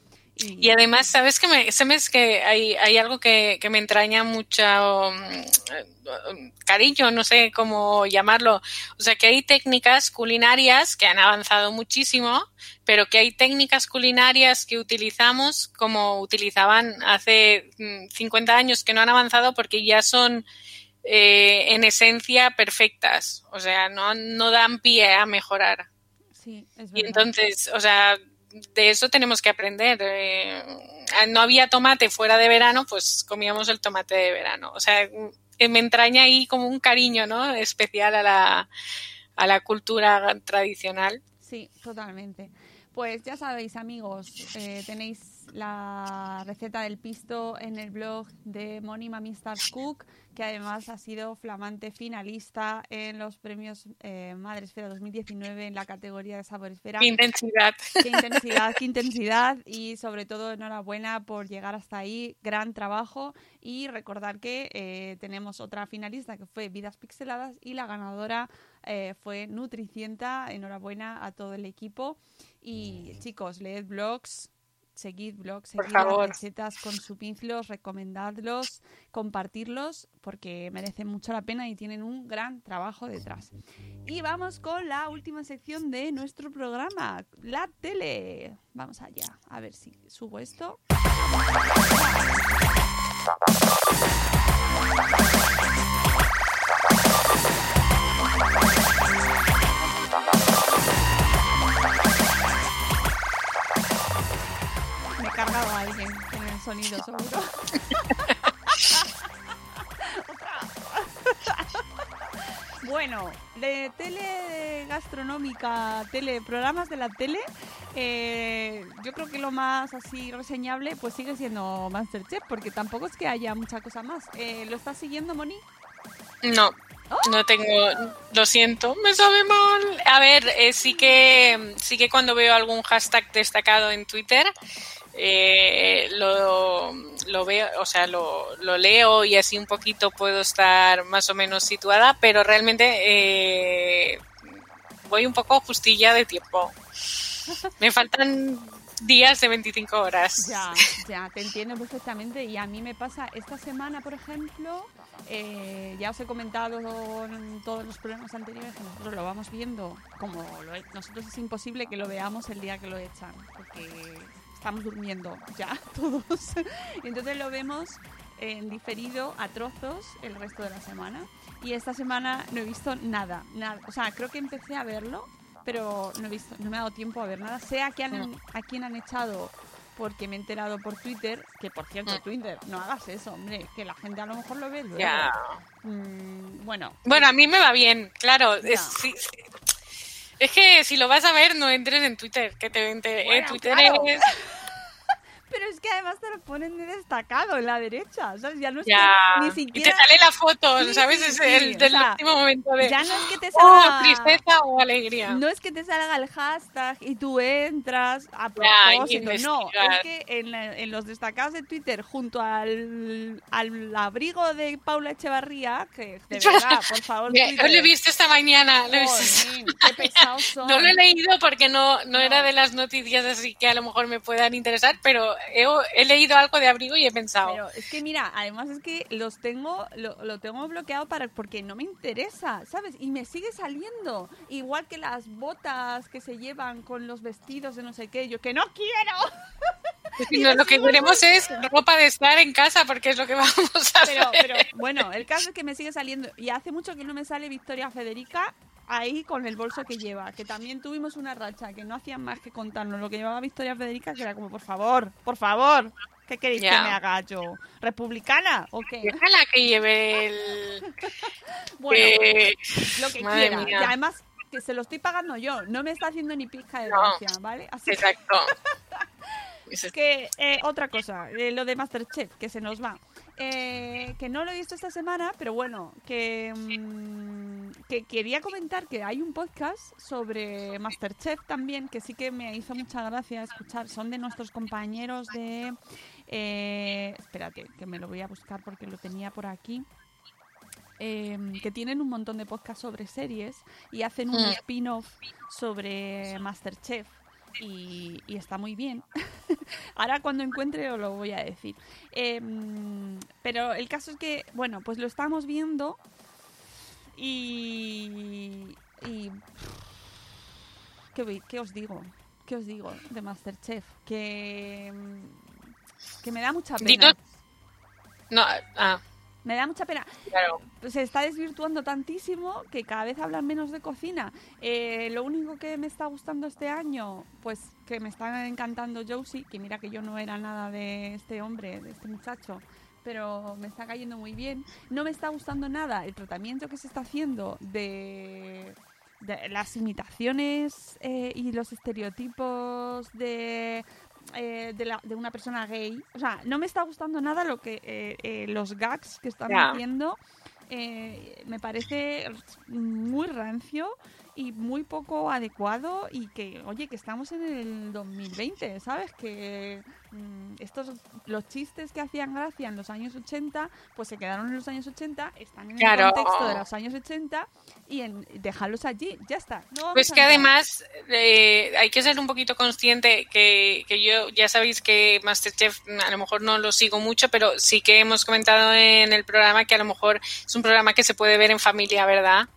Y, Y además, ¿sabes que me, sabes que hay, hay algo que, que me entraña mucho mm, cariño, no sé cómo llamarlo? O sea, que hay técnicas culinarias que han avanzado muchísimo, pero que hay técnicas culinarias que utilizamos como utilizaban hace mm, 50 años que no han avanzado porque ya son eh, en esencia perfectas. O sea, no, no dan pie a mejorar. sí, es Y verdad. entonces, o sea, de eso tenemos que aprender. Eh, no había tomate fuera de verano, pues comíamos el tomate de verano. O sea, eh, me entraña ahí como un cariño, ¿no? Especial a la, a la cultura tradicional. Sí, totalmente. Pues ya sabéis, amigos, eh, tenéis la receta del pisto en el blog de Moni Mami Stars Cook, que además ha sido flamante finalista en los premios eh, Madresfera 2019 en la categoría de Saboresfera. Qué intensidad. Qué intensidad, qué intensidad. Y sobre todo enhorabuena por llegar hasta ahí, gran trabajo. Y recordar que eh, tenemos otra finalista que fue Vidas Pixeladas y la ganadora eh, fue Nutricienta, enhorabuena a todo el equipo. Y chicos, leed blogs, seguid blogs, seguid las recetas con su pinclos, recomendadlos, compartirlos porque merecen mucho la pena y tienen un gran trabajo detrás. Y vamos con la última sección de nuestro programa, la tele. Vamos allá, a ver si subo esto. Alguien con el sonido, seguro. Bueno, de tele gastronómica, tele, programas de la tele, eh, yo creo que lo más así reseñable pues sigue siendo Masterchef, porque tampoco es que haya mucha cosa más. Eh, ¿Lo estás siguiendo, Moni? No, no tengo, lo siento, me sabe mal. A ver, eh, sí que sí que cuando veo algún hashtag destacado en Twitter eh, lo, lo veo, o sea, lo, lo leo y así un poquito puedo estar más o menos situada, pero realmente eh, voy un poco justilla de tiempo. Me faltan días de 25 horas. Ya, ya, te entiendo perfectamente. Y a mí me pasa esta semana, por ejemplo, eh, ya os he comentado en todos los programas anteriores que nosotros lo vamos viendo como lo nosotros es imposible que lo veamos el día que lo echan, porque estamos durmiendo ya todos. Entonces lo vemos en diferido a trozos el resto de la semana. Y esta semana no he visto nada, nada. O sea, creo que empecé a verlo, pero no he visto, no me ha dado tiempo a ver nada. Sé a quién han, a quién han echado porque me he enterado por Twitter, que por cierto, Mm. Twitter, no hagas eso, hombre, que la gente a lo mejor lo ve luego. Ya. Mm, bueno, Bueno, a mí me va bien, claro. Ya. Es, sí, sí. Es que si lo vas a ver, no entres en Twitter, que te, te- eh, Bueno, Twitter claro. es... pero es que además te lo ponen de destacado en la derecha, ¿sabes? Ya no es Ya. que ni Y te siquiera... sale la foto, Sí, ¿sabes? sí, es el o del sea, último momento de... Ya no es que te Oh, salga... tristeza o alegría. No es que te salga el hashtag y tú entras a Ya, propósito, no, es que en, la- en los destacados de Twitter junto al, al abrigo de Paula Echevarría, que de verdad, por favor, lo he visto esta mañana. lo he visto- jolín, qué pesados son. No lo he leído porque no, no era de las noticias así que a lo mejor me puedan interesar, pero he, he leído algo de abrigo y he pensado, Pero es que mira, además es que los tengo, lo, lo tengo bloqueado para porque no me interesa, ¿sabes? Y me sigue saliendo. Igual que las botas que se llevan con los vestidos de no sé qué. Yo que no quiero. No, lo que queremos es ropa de estar en casa porque es lo que vamos a Pero, hacer. pero bueno, el caso es que me sigue saliendo. Y hace mucho que no me sale Victoria Federica ahí con el bolso que lleva. Que también tuvimos una racha que no hacían más que contarnos lo que llevaba Victoria Federica, que era como, por favor, por favor. ¿Qué queréis que me haga yo? ¿Republicana o qué? Déjala que lleve el... Bueno, eh, lo que madre quiera. mía. Y además que se lo estoy pagando yo. No me está haciendo ni pizca de No. gracia, ¿vale? Así que- Exacto. Eso- que eh, otra cosa, eh, lo de Masterchef, que se nos va. Eh, que no lo he visto esta semana, pero bueno, que, mm, que quería comentar que hay un podcast sobre Masterchef también, que sí que me hizo mucha gracia escuchar. Son de nuestros compañeros de... eh, espérate, que me lo voy a buscar porque lo tenía por aquí. eh, que tienen un montón de podcasts sobre series y hacen un Mm. spin-off sobre Masterchef y, está muy bien. Ahora cuando encuentre os lo voy a decir. Em, pero el caso es que, bueno, pues lo estamos viendo y... y ¿qué, qué os digo? ¿Qué os digo de Masterchef? Que, que me da mucha pena. No, ah, Me da mucha pena. claro. Se está desvirtuando tantísimo que cada vez hablan menos de cocina. Eh, lo único que me está gustando este año, pues que me está encantando Josie, que mira que yo no era nada de este hombre, de este muchacho, pero me está cayendo muy bien. No me está gustando nada el tratamiento que se está haciendo de, de las imitaciones eh, y los estereotipos de eh, de, la- de una persona gay. O sea, no me está gustando nada lo que eh, eh, los gags que están Ya. haciendo. eh, me parece muy rancio y muy poco adecuado y que, oye, que estamos en el 2020, ¿sabes? Que mm, estos, los chistes que hacían gracia en los años 80, pues se quedaron en los años 80, están en Claro. el contexto de los años 80 y en, dejarlos allí, ya está. No Pues que además eh, hay que ser un poquito consciente que, que yo ya sabéis que Masterchef a lo mejor no lo sigo mucho, pero sí que hemos comentado en el programa que a lo mejor es un programa que se puede ver en familia, ¿verdad?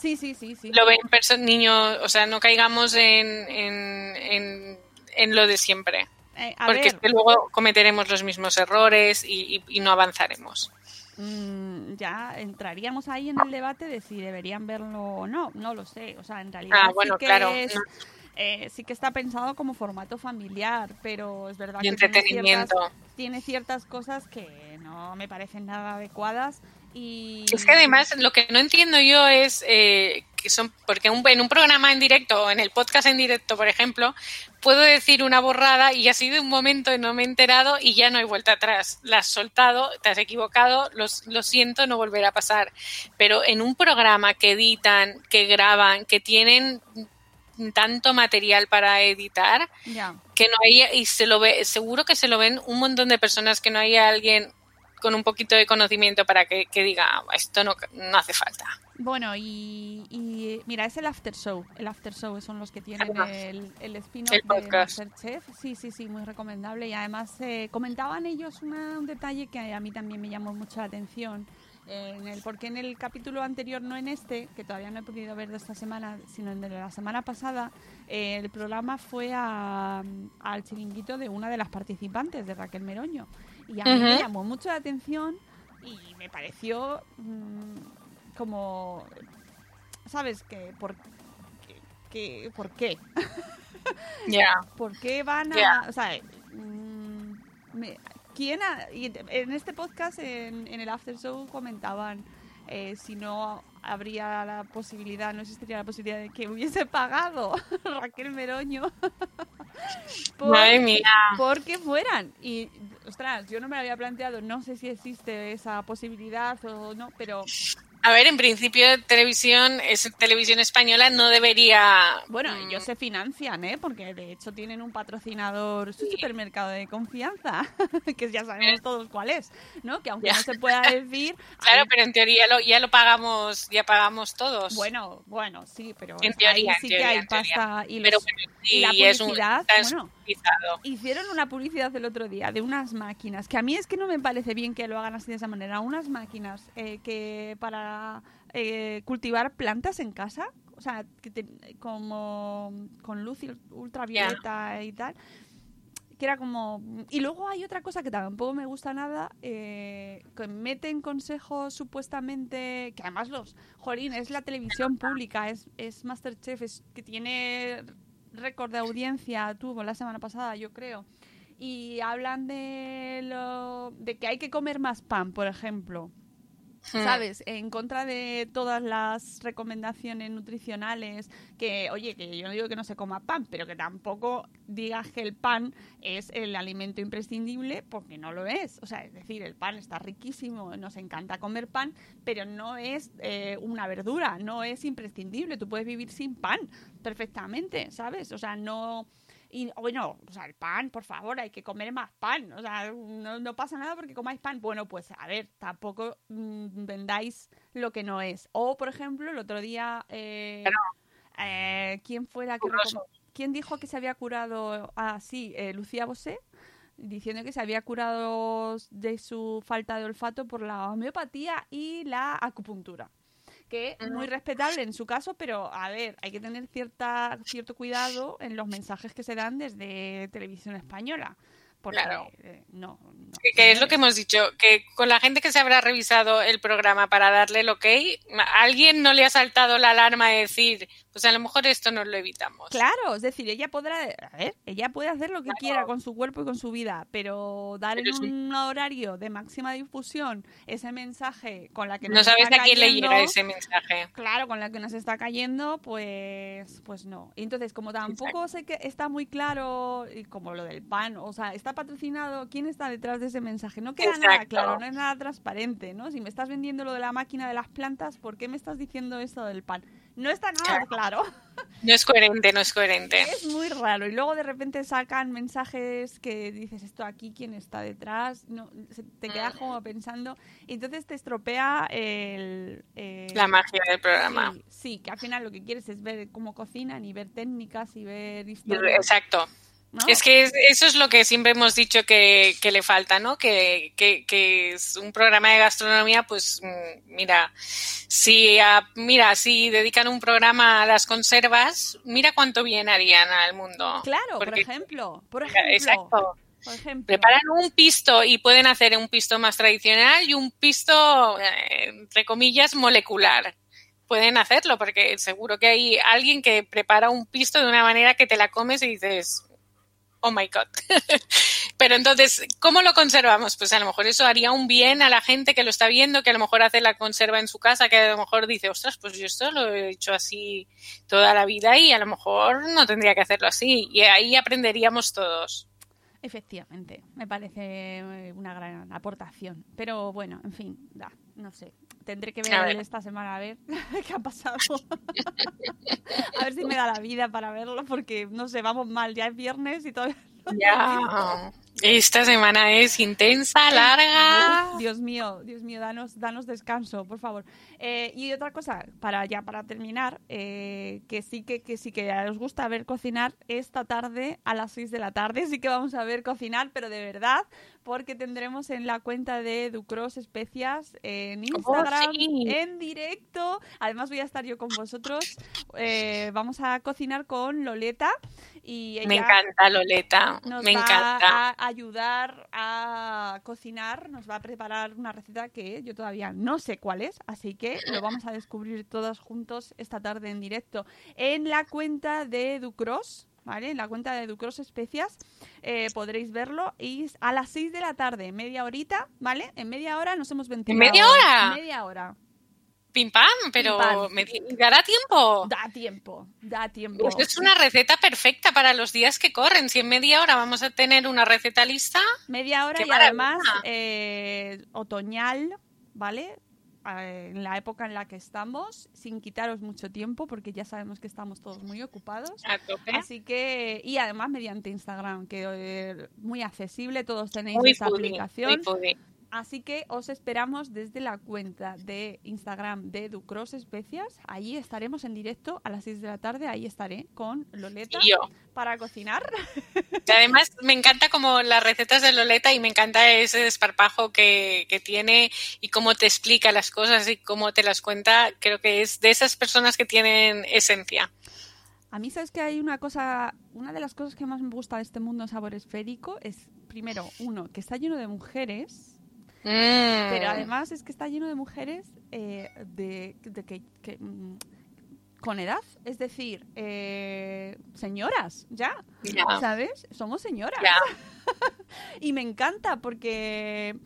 Sí, sí, sí, sí. Lo ven niños, o sea, no caigamos en, en, en, en lo de siempre, Eh, porque ver, es que luego cometeremos los mismos errores y, y- y no avanzaremos. Mm, ya entraríamos ahí en el debate de si deberían verlo o no. No lo sé. O sea, en realidad Ah, sí bueno, que claro, es- no. eh, sí que está pensado como formato familiar, pero es verdad Y que tiene entretenimiento. ciertas, tiene ciertas cosas que no me parecen nada adecuadas y Es que además lo que no entiendo yo es eh, que son porque un- en un programa en directo o en el podcast en directo, por ejemplo, puedo decir una borrada y ha sido un momento y no me he enterado y ya no hay vuelta atrás. La has soltado, te has equivocado, los- lo siento, no volverá a pasar. Pero en un programa que editan, que graban, que tienen tanto material para editar, que no haya, y se lo ve, seguro que se lo ven un montón de personas que no haya alguien con un poquito de conocimiento para que, que diga "Ah, esto no, no hace falta. Bueno, y, y mira, es el After Show. El After Show son los que tienen Además, el, el spin-off de. Masterchef. Sí, sí, sí, muy recomendable. Y además eh, comentaban ellos una- un detalle que a mí también me llamó mucho la atención. eh, en el, porque en el capítulo anterior, no en este, que todavía no he podido ver de esta semana, sino en de la semana pasada, eh, el programa fue a- al chiringuito de una de las participantes, de Raquel Meroño. Y a mí me llamó mucho la atención y me pareció mm, como sabes que por que, que- por qué por qué van a o sea mm, me- quién ha- y en este podcast en, en el after show comentaban eh, si no habría la posibilidad no existiría la posibilidad de que hubiese pagado Raquel Meroño por- Madre mía. porque fueran. Y, ostras, yo no me lo había planteado, no sé si existe esa posibilidad o no, pero A ver, en principio televisión, es televisión española no debería. bueno, mm, ellos se financian, ¿eh? Porque de hecho tienen un patrocinador, su supermercado de confianza, que ya sabemos todos cuál es, ¿no? Que aunque Ya. no se pueda decir... Claro, hay- pero en teoría lo, ya lo pagamos, ya pagamos todos. Bueno, bueno, sí, pero En ahí teoría, sí en que teoría, hay en teoría. pasta y, pero los- bueno, y la y es un publicidad, bueno. Hicieron una publicidad el otro día de unas máquinas, que a mí es que no me parece bien que lo hagan así de esa manera, unas máquinas eh, que para eh, cultivar plantas en casa, o sea, que te- como con luz ultravioleta y tal, que era como... Y luego hay otra cosa que tampoco me gusta nada, eh, que meten consejos supuestamente, que además los, jolín, es la televisión pública, es, es Masterchef, es que tiene récord de audiencia, tuvo la semana pasada, yo creo. Y hablan de, lo, de que hay que comer más pan, por ejemplo. ¿Sabes? En contra de todas las recomendaciones nutricionales, que, oye, que yo no digo que no se coma pan, pero que tampoco digas que el pan es el alimento imprescindible, porque no lo es. O sea, es decir, el pan está riquísimo, nos encanta comer pan, pero no es eh, una verdura, no es imprescindible. Tú puedes vivir sin pan perfectamente, ¿sabes? O sea, no... Y bueno, o sea, el pan, por favor, hay que comer más pan. O sea, no, no pasa nada porque comáis pan. Bueno, pues a ver, tampoco mm, vendáis lo que no es. O, por ejemplo, el otro día, eh, eh, ¿quién fue la que ¿Quién dijo que se había curado? Ah, sí, eh, Lucía Bosé, diciendo que se había curado de su falta de olfato por la homeopatía y la acupuntura que es muy respetable en su caso, pero a ver, hay que tener cierta, cierto cuidado en los mensajes que se dan desde televisión española. Porque Claro. eh, no, no, Que, que es lo que hemos dicho, que con la gente que se habrá revisado el programa para darle el ok, a alguien no le ha saltado la alarma de decir, pues a lo mejor esto nos lo evitamos. Claro, es decir, ella podrá, a ver, ella puede hacer lo que quiera con su cuerpo y con su vida, pero dar en sí. un horario de máxima difusión ese mensaje con la que No nos sabes está a quién le cayendo, llega ese mensaje. Claro, con la que nos está cayendo, pues, pues no. Entonces, como tampoco sé que está muy claro, y como lo del pan, o sea, está patrocinado, ¿quién está detrás de ese mensaje? No queda nada claro, no es nada transparente, ¿no? Si me estás vendiendo lo de la máquina de las plantas, ¿por qué me estás diciendo esto del pan? No está nada claro. No es coherente, no es coherente. Es muy raro. Y luego de repente sacan mensajes que dices, esto aquí, ¿quién está detrás? No, se- te Mm. quedas como pensando. Y entonces te estropea el... el- La magia del programa. Sí, sí, que al final lo que quieres es ver cómo cocinan y ver técnicas y ver historias. Exacto. ¿No? Es que es- eso es lo que siempre hemos dicho que, que le falta, ¿no? Que, que, que es un programa de gastronomía, pues mm, mira, si a- mira, si dedican un programa a las conservas, mira cuánto bien harían al mundo. Claro, por Porque- ejemplo. Por ejemplo. Exacto. Por ejemplo. Preparan un pisto y pueden hacer un pisto más tradicional y un pisto, eh, entre comillas, molecular. Pueden hacerlo porque seguro que hay alguien que prepara un pisto de una manera que te la comes y dices, oh my god. Pero entonces, ¿cómo lo conservamos? Pues a lo mejor eso haría un bien a la gente que lo está viendo, que a lo mejor hace la conserva en su casa, que a lo mejor dice, ostras, pues yo esto lo he hecho así toda la vida y a lo mejor no tendría que hacerlo así. Y ahí aprenderíamos todos. Efectivamente, me parece una gran aportación. Pero bueno, en fin, da, no sé. Tendré que A ver esta semana a ver qué ha pasado. a ver si me da la vida para verlo, porque no sé, vamos mal. Ya es viernes y todavía. no Ya. Esta semana es intensa, larga. Dios mío, Dios mío, danos, danos descanso, por favor. Eh, y otra cosa, para ya para terminar, eh, que sí que, que sí que os gusta ver cocinar esta tarde a las 6 de la tarde, sí que vamos a ver cocinar, pero de verdad, porque tendremos en la cuenta de Ducros Especias en Instagram, sí. en directo. Además voy a estar yo con vosotros. Eh, vamos a cocinar con Loleta y ella Me encanta, Loleta. nos Me va encanta. a ayudar a cocinar, nos va a preparar una receta que yo todavía no sé cuál es, así que lo vamos a descubrir todos juntos esta tarde en directo en la cuenta de Ducros. ¿Vale? En la cuenta de Ducros Especias eh, podréis verlo y a las 6 de la tarde, media horita, ¿vale? En media hora nos hemos ventilado. media hora? Media hora. Pim pam, pero pam. ¿me dará tiempo? Da tiempo, da tiempo. Esto es una receta perfecta para los días que corren. Si en media hora vamos a tener una receta lista, Media hora ¡Qué y además eh, otoñal, ¿vale? Eh, en la época en la que estamos, sin quitaros mucho tiempo, porque ya sabemos que estamos todos muy ocupados. a tope. Así que, y además mediante Instagram, que eh, muy accesible, todos tenéis Muy esa foodie, aplicación. muy. Así que os esperamos desde la cuenta de Instagram de Ducros Especias. Allí estaremos en directo a las 6 de la tarde. Ahí estaré con Loleta Y yo. para cocinar. Y además me encanta como las recetas de Loleta y me encanta ese desparpajo que, que tiene y cómo te explica las cosas y cómo te las cuenta. Creo que es de esas personas que tienen esencia. A mí, ¿sabes que hay una cosa? Una de las cosas que más me gusta de este mundo sabor esférico es, primero, uno, que está lleno de mujeres. Mm. Pero además es que está lleno de mujeres eh, de, de que, que, mm, con edad, es decir, eh, señoras, ya. ¿sabes? Somos señoras. Y me encanta porque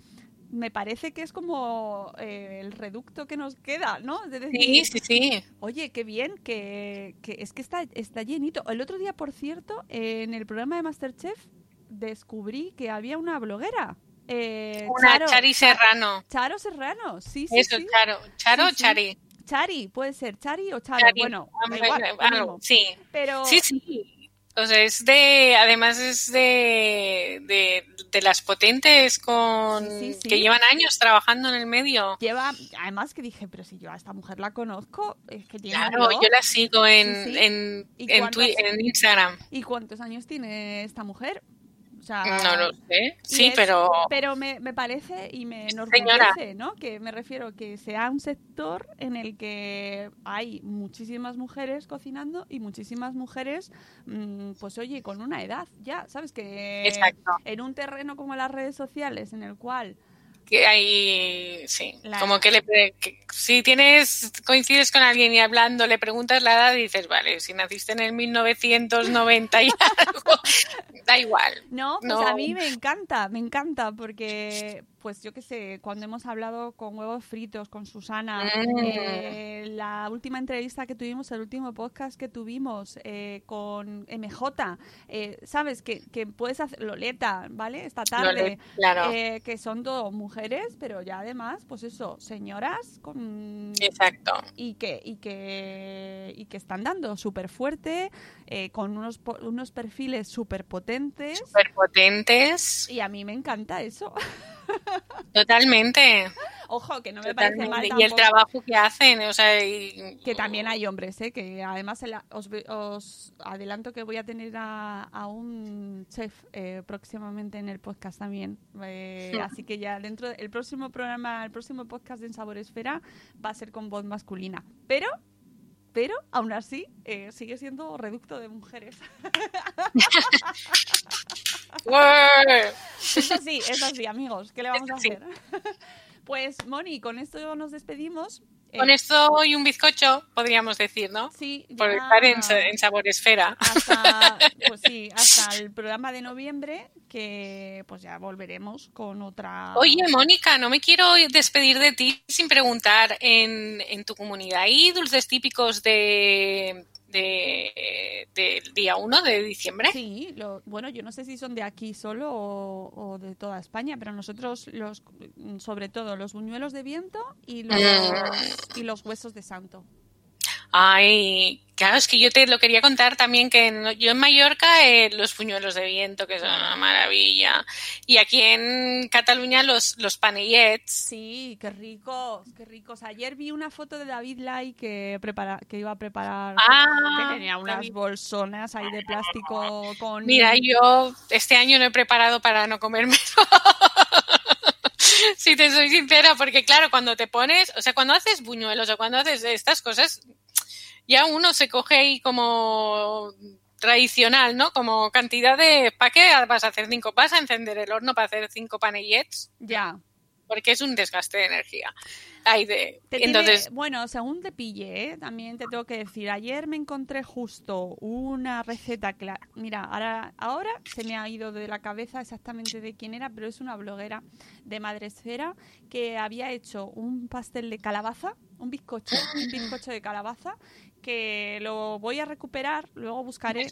me parece que es como eh, el reducto que nos queda, ¿no? De decir, Sí, sí, sí. Oye, qué bien, que, que es que está, está llenito. El otro día, por cierto, en el programa de Masterchef descubrí que había una bloguera. Eh, Una Charo, Chari Serrano. Charo Serrano, sí, sí, Eso, sí. Charo. ¿Charo Sí. Chari? Chari, puede ser Chari o Charo. Chari. Bueno, igual, algo, mismo. Sí. Pero Sí, sí. O sea, es de, además es de, de, de las potentes con, Sí, que llevan años trabajando en el medio. lleva, además que dije, pero si yo a esta mujer la conozco, es que tiene Claro, yo la sigo en, en, ¿Y en, en Instagram. ¿Y cuántos años tiene esta mujer? O sea, No lo sé. Sí, es- pero Pero me, me parece y me enorgullece, ¿no? Que me refiero que sea un sector en el que hay muchísimas mujeres cocinando y muchísimas mujeres, mm, pues oye, con una edad ya, ¿sabes? Que Exacto. en un terreno como las redes sociales en el cual que hay, sí, La- como que, le, que si tienes, coincides con alguien y hablando, le preguntas la edad y dices, vale, si naciste en el 1990 y algo, da igual. No, pues No. a mí me encanta, me encanta, porque, pues yo qué sé, cuando hemos hablado con huevos fritos, con Susana, Mm. eh, la última entrevista que tuvimos, el último podcast que tuvimos eh, con MJ, eh, sabes que, que puedes hacer, Loleta, ¿vale? Esta tarde, claro. eh, que son dos mujeres, pero ya además, pues eso, señoras con Exacto. y que y que y que están dando súper fuerte eh, con unos unos perfiles súper potentes Superpotentes. y a mí me encanta eso Totalmente. ojo que no me parece mal totalmente. Y el tampoco trabajo que hacen, o sea, y- que también hay hombres ¿eh? que además el- os, os adelanto que voy a tener a, a un chef eh, próximamente en el podcast también Eh, Sí. así que ya dentro el próximo programa el próximo podcast en Sabor Esfera va a ser con voz masculina pero pero aún así eh, sigue siendo reducto de mujeres. Eso sí, eso sí, amigos. ¿Qué le vamos a hacer? Pues, Moni, con esto nos despedimos. Eh, Con esto y un bizcocho, podríamos decir, ¿no? Sí, Por estar en, en Sabor Esfera. hasta, pues sí, hasta el programa de noviembre, que pues ya volveremos con otra... Oye, Mónica, no me quiero despedir de ti sin preguntar, ¿en, en tu comunidad hay dulces típicos de, de- del día 1 de diciembre? Sí, lo- bueno, yo no sé si son de aquí solo o, o de toda España, pero nosotros, los, sobre todo, los buñuelos de viento y los, Mm. y los huesos de santo. Ay, claro, es que yo te lo quería contar también que en- yo en Mallorca eh, los puñuelos de viento, que son una maravilla, y aquí en Cataluña los, los panellets. Sí, qué ricos, qué ricos. Ayer vi una foto de David Lai que, prepara, que iba a preparar, Ah, que tenía unas David. bolsonas ahí de plástico con... Mira, yo este año no he preparado para no comerme. si te soy sincera, porque claro, cuando te pones, o sea, cuando haces buñuelos o cuando haces estas cosas, ya uno se coge ahí como tradicional, ¿no? Como cantidad de... ¿Para qué vas a hacer cinco? ¿Vas a encender el horno para hacer cinco panellets? Ya. Porque es un desgaste de energía. Hay de... Tiene- Entonces, bueno, según te pille, ¿eh? también te tengo que decir, ayer me encontré justo una receta la- mira, ahora, ahora se me ha ido de la cabeza exactamente de quién era, pero es una bloguera de Madresfera que había hecho un pastel de calabaza, un bizcocho, un bizcocho de calabaza que lo voy a recuperar, luego buscaré,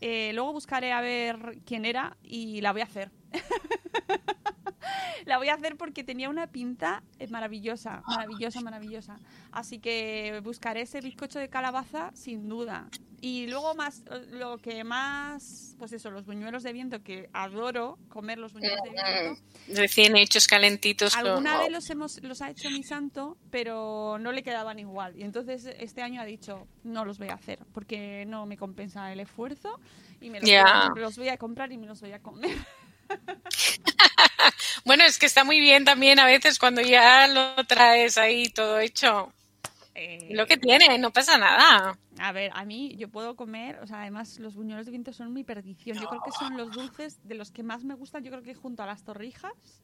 eh, luego buscaré a ver quién era y la voy a hacer. la voy a hacer porque tenía una pinta eh, maravillosa, maravillosa, maravillosa. Así que buscaré ese bizcocho de calabaza sin duda. Y luego más, lo que más, pues eso, los buñuelos de viento, que adoro comer los buñuelos de viento. Recién hechos calentitos. con- Alguna vez los hemos, los ha hecho mi santo, pero no le quedaban igual. Y entonces este año ha dicho, no los voy a hacer, porque no me compensa el esfuerzo y me los, Ya. voy, a, los voy a comprar y me los voy a comer. Bueno, es que está muy bien también a veces cuando ya lo traes ahí todo hecho. eh, Lo que tiene, no pasa nada. A ver, a mí yo puedo comer, o sea, además los buñuelos de viento son mi perdición. Yo creo que son los dulces de los que más me gustan, yo creo que junto a las torrijas,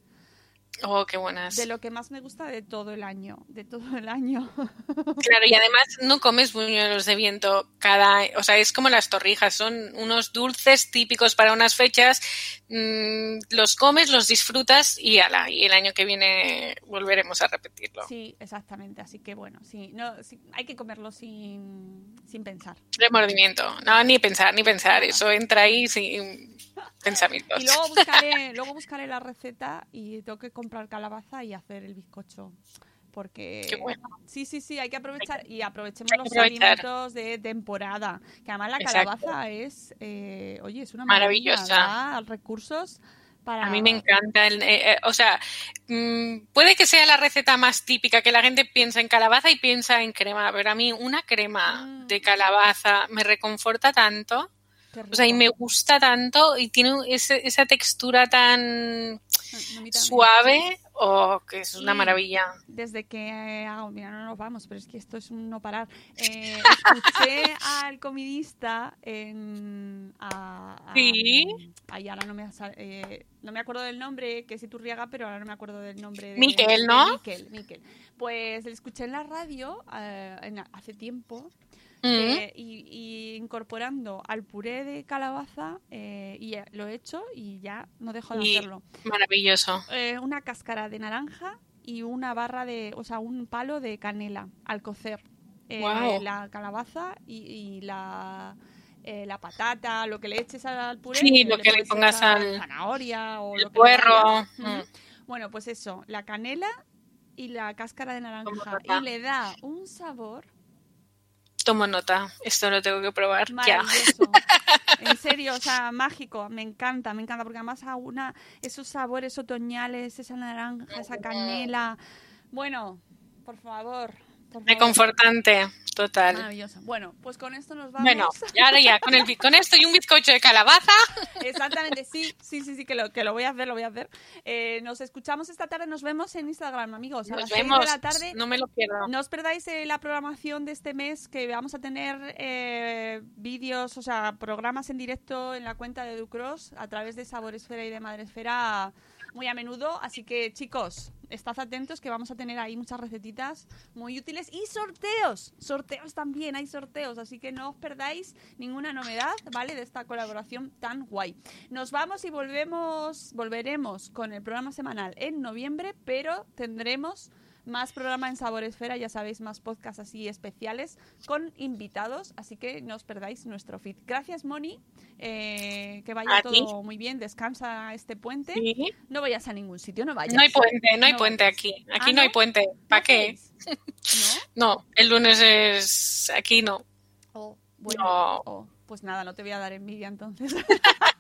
Oh, qué buenas. de lo que más me gusta de todo el año, de todo el año. Claro, y además no comes buñuelos de viento cada, o sea, es como las torrijas, son unos dulces típicos para unas fechas, mm, los comes, los disfrutas y ala, y el año que viene volveremos a repetirlo. Sí, exactamente, así que bueno, sí, no, sí, hay que comerlo sin, sin pensar. Remordimiento, no, ni pensar, ni pensar, eso entra ahí sin pensamientos. Y luego buscaré, luego buscaré la receta y tengo que comprar calabaza y hacer el bizcocho. Porque Qué bueno. sí, sí, sí, hay que aprovechar y aprovechemos los aprovechar. alimentos de temporada. Que además la Exacto. calabaza es, eh, oye, es una Maravillosa. recursos para. A mí me encanta, el, eh, eh, o sea, mm, puede que sea la receta más típica, que la gente piensa en calabaza y piensa en crema, pero a mí una crema Mm. de calabaza me reconforta tanto, o sea, y me gusta tanto y tiene ese- esa textura tan suave, o que es una Y maravilla. Desde que hago, mira, no nos vamos, pero es que esto es un no parar. Eh, escuché al comidista en. A, a- Sí. ay, ahora no me, eh, no me acuerdo del nombre, que es Iturriaga, pero ahora no me acuerdo del nombre. De, Miquel, de ¿no? Miquel, Miquel. Pues le escuché en la radio eh, en- hace tiempo. Mm. eh, y, y incorporando al puré de calabaza eh, y ya lo he hecho y ya no dejo de Y- hacerlo Maravilloso. eh, una cáscara de naranja y una barra de, o sea, un palo de canela al cocer. Eh. La calabaza y, y la, eh, la patata, lo que le eches al puré. Sí, lo que le pongas al- Zanahoria o el lo que le puerro, mm. Bueno, pues eso, la canela y la cáscara de naranja. Y le da un sabor Tomo nota, esto lo tengo que probar ya. En serio, o sea, mágico. Me encanta, me encanta, porque además a una esos sabores otoñales, esa naranja, esa canela. Bueno, por favor. Reconfortante, total. Maravilloso. Bueno, pues con esto nos vamos. Bueno, y ahora ya, con, el, con esto y un bizcocho de calabaza, Exactamente, sí, sí, sí, sí, que lo, que lo voy a hacer, lo voy a hacer. Eh, nos escuchamos esta tarde, nos vemos en Instagram, amigos. A nos las vemos. de la tarde. No me lo pierdo. No os perdáis eh, la programación de este mes que vamos a tener eh, vídeos, o sea, programas en directo en la cuenta de Ducross a través de Saboresfera y de Madresfera muy a menudo. Así que, chicos, estad atentos que vamos a tener ahí muchas recetitas muy útiles y sorteos. Sorteos también, hay sorteos. Así que no os perdáis ninguna novedad, ¿vale? De esta colaboración tan guay. Nos vamos y volvemos, volveremos con el programa semanal en noviembre, pero tendremos más programa en Saboresfera, ya sabéis, más podcasts así especiales con invitados, así que no os perdáis nuestro feed. Gracias, Moni, eh, que vaya ti. todo muy bien, descansa este puente. Sí. No vayas a ningún sitio, no vayas. No hay puente, no hay puente vayas. aquí. Ah, Aquí no hay puente. ¿Para qué? No, el lunes es. Aquí no. ¿No? Oh, bueno, No. oh, pues nada, no te voy a dar envidia entonces.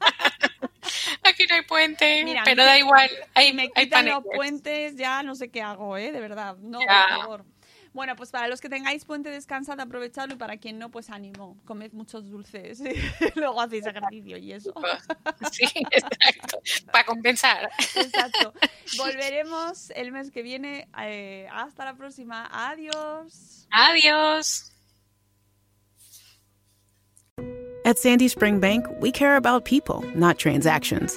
Hay puente. Mira, pero me- da igual. Hay, me hay quitan los puentes, ya no sé qué hago, ¿eh? De verdad. No, Ya. por favor. Bueno, pues para los que tengáis puente, descansad, aprovechadlo y para quien no, pues ánimo. Comed muchos dulces. Luego hacéis ejercicio y eso. Sí, exacto. Para compensar. Exacto. Volveremos el mes que viene. eh, hasta la próxima. Adiós. Adiós. At Sandy Spring Bank, we care about people, not transactions.